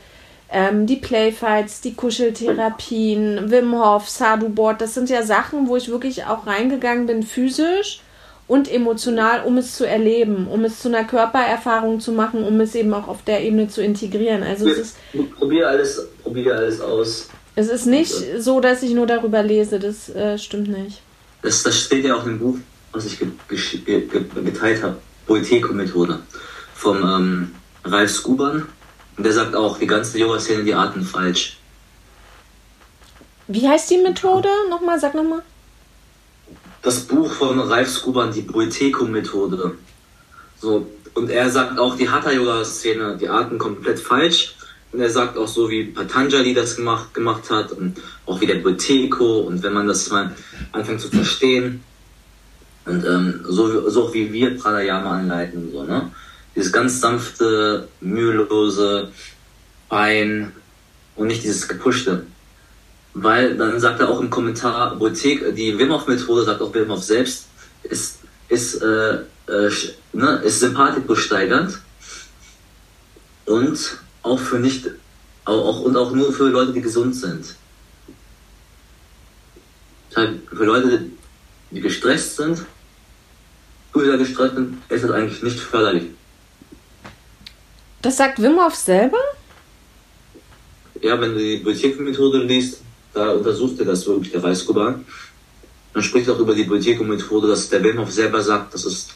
ähm, die Playfights, die Kuscheltherapien, Wim Hof, Sadhu Board, das sind ja Sachen, wo ich wirklich auch reingegangen bin, physisch und emotional, um es zu erleben, um es zu einer Körpererfahrung zu machen, um es eben auch auf der Ebene zu integrieren. Also es ist. Probier alles, probier alles aus. Es ist nicht so, dass ich nur darüber lese, das äh, stimmt nicht. Das, das steht ja auch im Buch, was ich geteilt habe, Boiteco-Methode vom ähm, Ralf Skuban und der sagt auch, die ganze Yoga-Szene, die atmen falsch. Wie heißt die Methode? Nochmal, sag nochmal. Das Buch von Ralf Skuban, die Boiteco-Methode. So, und er sagt auch, die Hatha-Yoga-Szene, die atmen komplett falsch. Und er sagt auch so, wie Patanjali das gemacht, gemacht hat und auch wie der Boiteco. Und wenn man das mal anfängt zu verstehen und ähm, so, so wie wir Pranayama anleiten, so, ne? dieses ganz sanfte, mühelose, fein und nicht dieses gepushte. Weil dann sagt er auch im Kommentar, Botek, die Wim Hof Methode, sagt auch Wim Hof selbst, ist, ist, äh, äh, ne, ist sympathikus steigernd und auch für nicht, auch, und auch nur für Leute, die gesund sind. Für Leute, die gestresst sind, wieder gestresst sind, ist das eigentlich nicht förderlich. Das sagt Wim Hof selber? Ja, wenn du die Bibliothekenmethode liest, da untersucht er das wirklich, der Weißkuban. Dann spricht auch über die Bibliothekenmethode, dass der Wim Hof selber sagt, dass es,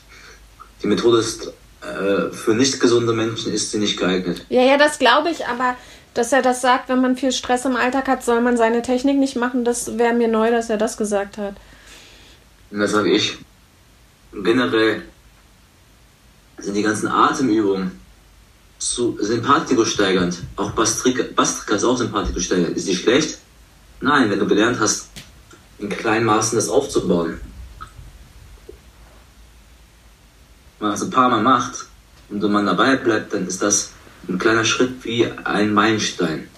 die Methode ist, äh, für nicht gesunde Menschen ist sie nicht geeignet. Ja, ja, das glaube ich, aber dass er das sagt, wenn man viel Stress im Alltag hat, soll man seine Technik nicht machen, das wäre mir neu, dass er das gesagt hat. Und das sage ich. Generell sind die ganzen Atemübungen zu steigernd. Auch Bastrika, Bastrika ist auch Sympathikus steigernd. Ist die schlecht? Nein, wenn du gelernt hast, in kleinen Maßen das aufzubauen. Wenn man es ein paar Mal macht und wenn man dabei bleibt, dann ist das ein kleiner Schritt wie ein Meilenstein.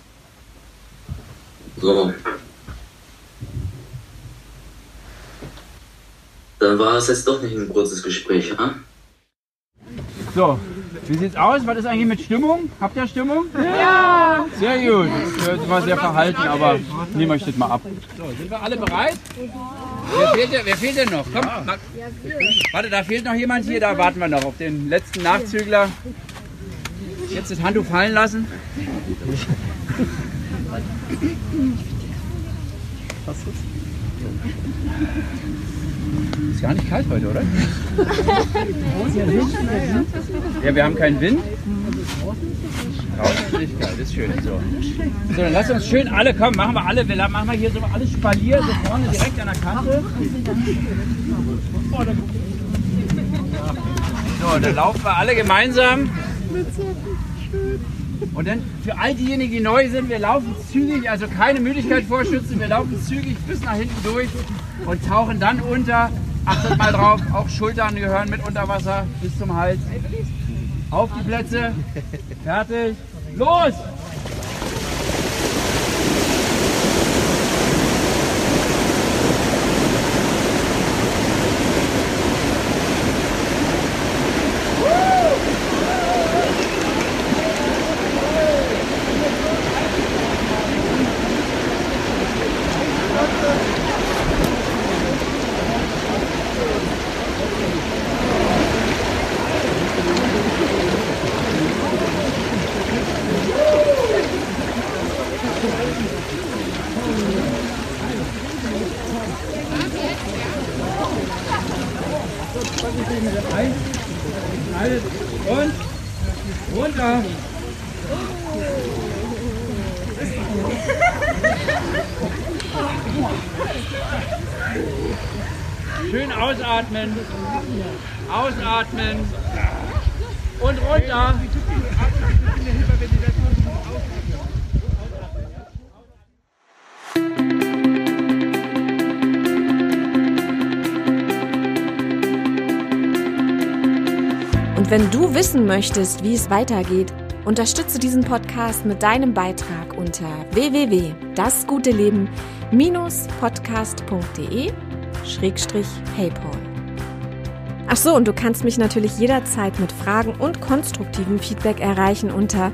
So. Dann war es jetzt doch nicht ein kurzes Gespräch, ha? So, wie sieht's aus? Was ist eigentlich mit Stimmung? Habt ihr Stimmung? Ja! Sehr gut. Das war sehr verhalten, aber nehmen euch das mal ab. So, sind wir alle bereit? Wer fehlt, denn, wer fehlt denn noch? Komm, mal. Warte, da fehlt noch jemand hier, da warten wir noch auf den letzten Nachzügler. Jetzt das Handtuch fallen lassen. Was ist? Ist gar nicht kalt heute, oder? [LAUGHS] ja, wir haben keinen Wind. Draußen ist schön. So. so, dann lass uns schön alle kommen. Machen wir alle, wir machen wir hier so alles Spalier, so vorne direkt an der Kante. So, dann laufen wir alle gemeinsam. Und dann für all diejenigen, die neu sind, wir laufen zügig, also keine Müdigkeit vorschützen, wir laufen zügig bis nach hinten durch und tauchen dann unter. Achtet mal drauf, auch Schultern gehören mit unter Wasser bis zum Hals. Auf die Plätze, fertig, los! Wissen möchtest, wie es weitergeht, unterstütze diesen Podcast mit deinem Beitrag unter www.dasguteleben-podcast.de Paypal. Ach so, und du kannst mich natürlich jederzeit mit Fragen und konstruktivem Feedback erreichen unter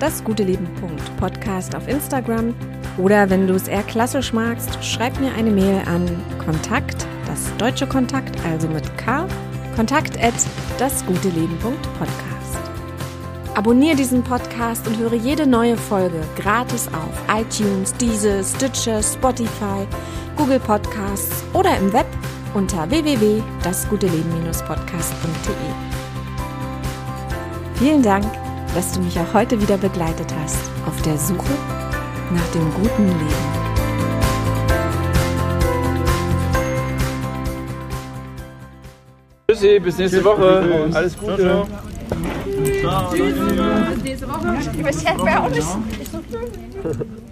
dasguteleben.podcast auf Instagram oder wenn du es eher klassisch magst, schreib mir eine Mail an Kontakt, das deutsche Kontakt, also mit K, kontakt dasguteleben.podcast. Abonniere diesen Podcast und höre jede neue Folge gratis auf iTunes, Deezer, Stitcher, Spotify, Google Podcasts oder im Web unter www.dasguteleben-podcast.de. Vielen Dank, dass du mich auch heute wieder begleitet hast auf der Suche nach dem guten Leben. Tschüssi, bis nächste Woche. Alles Gute. Bis nächste Woche. Jetzt bei uns. Ist so schön.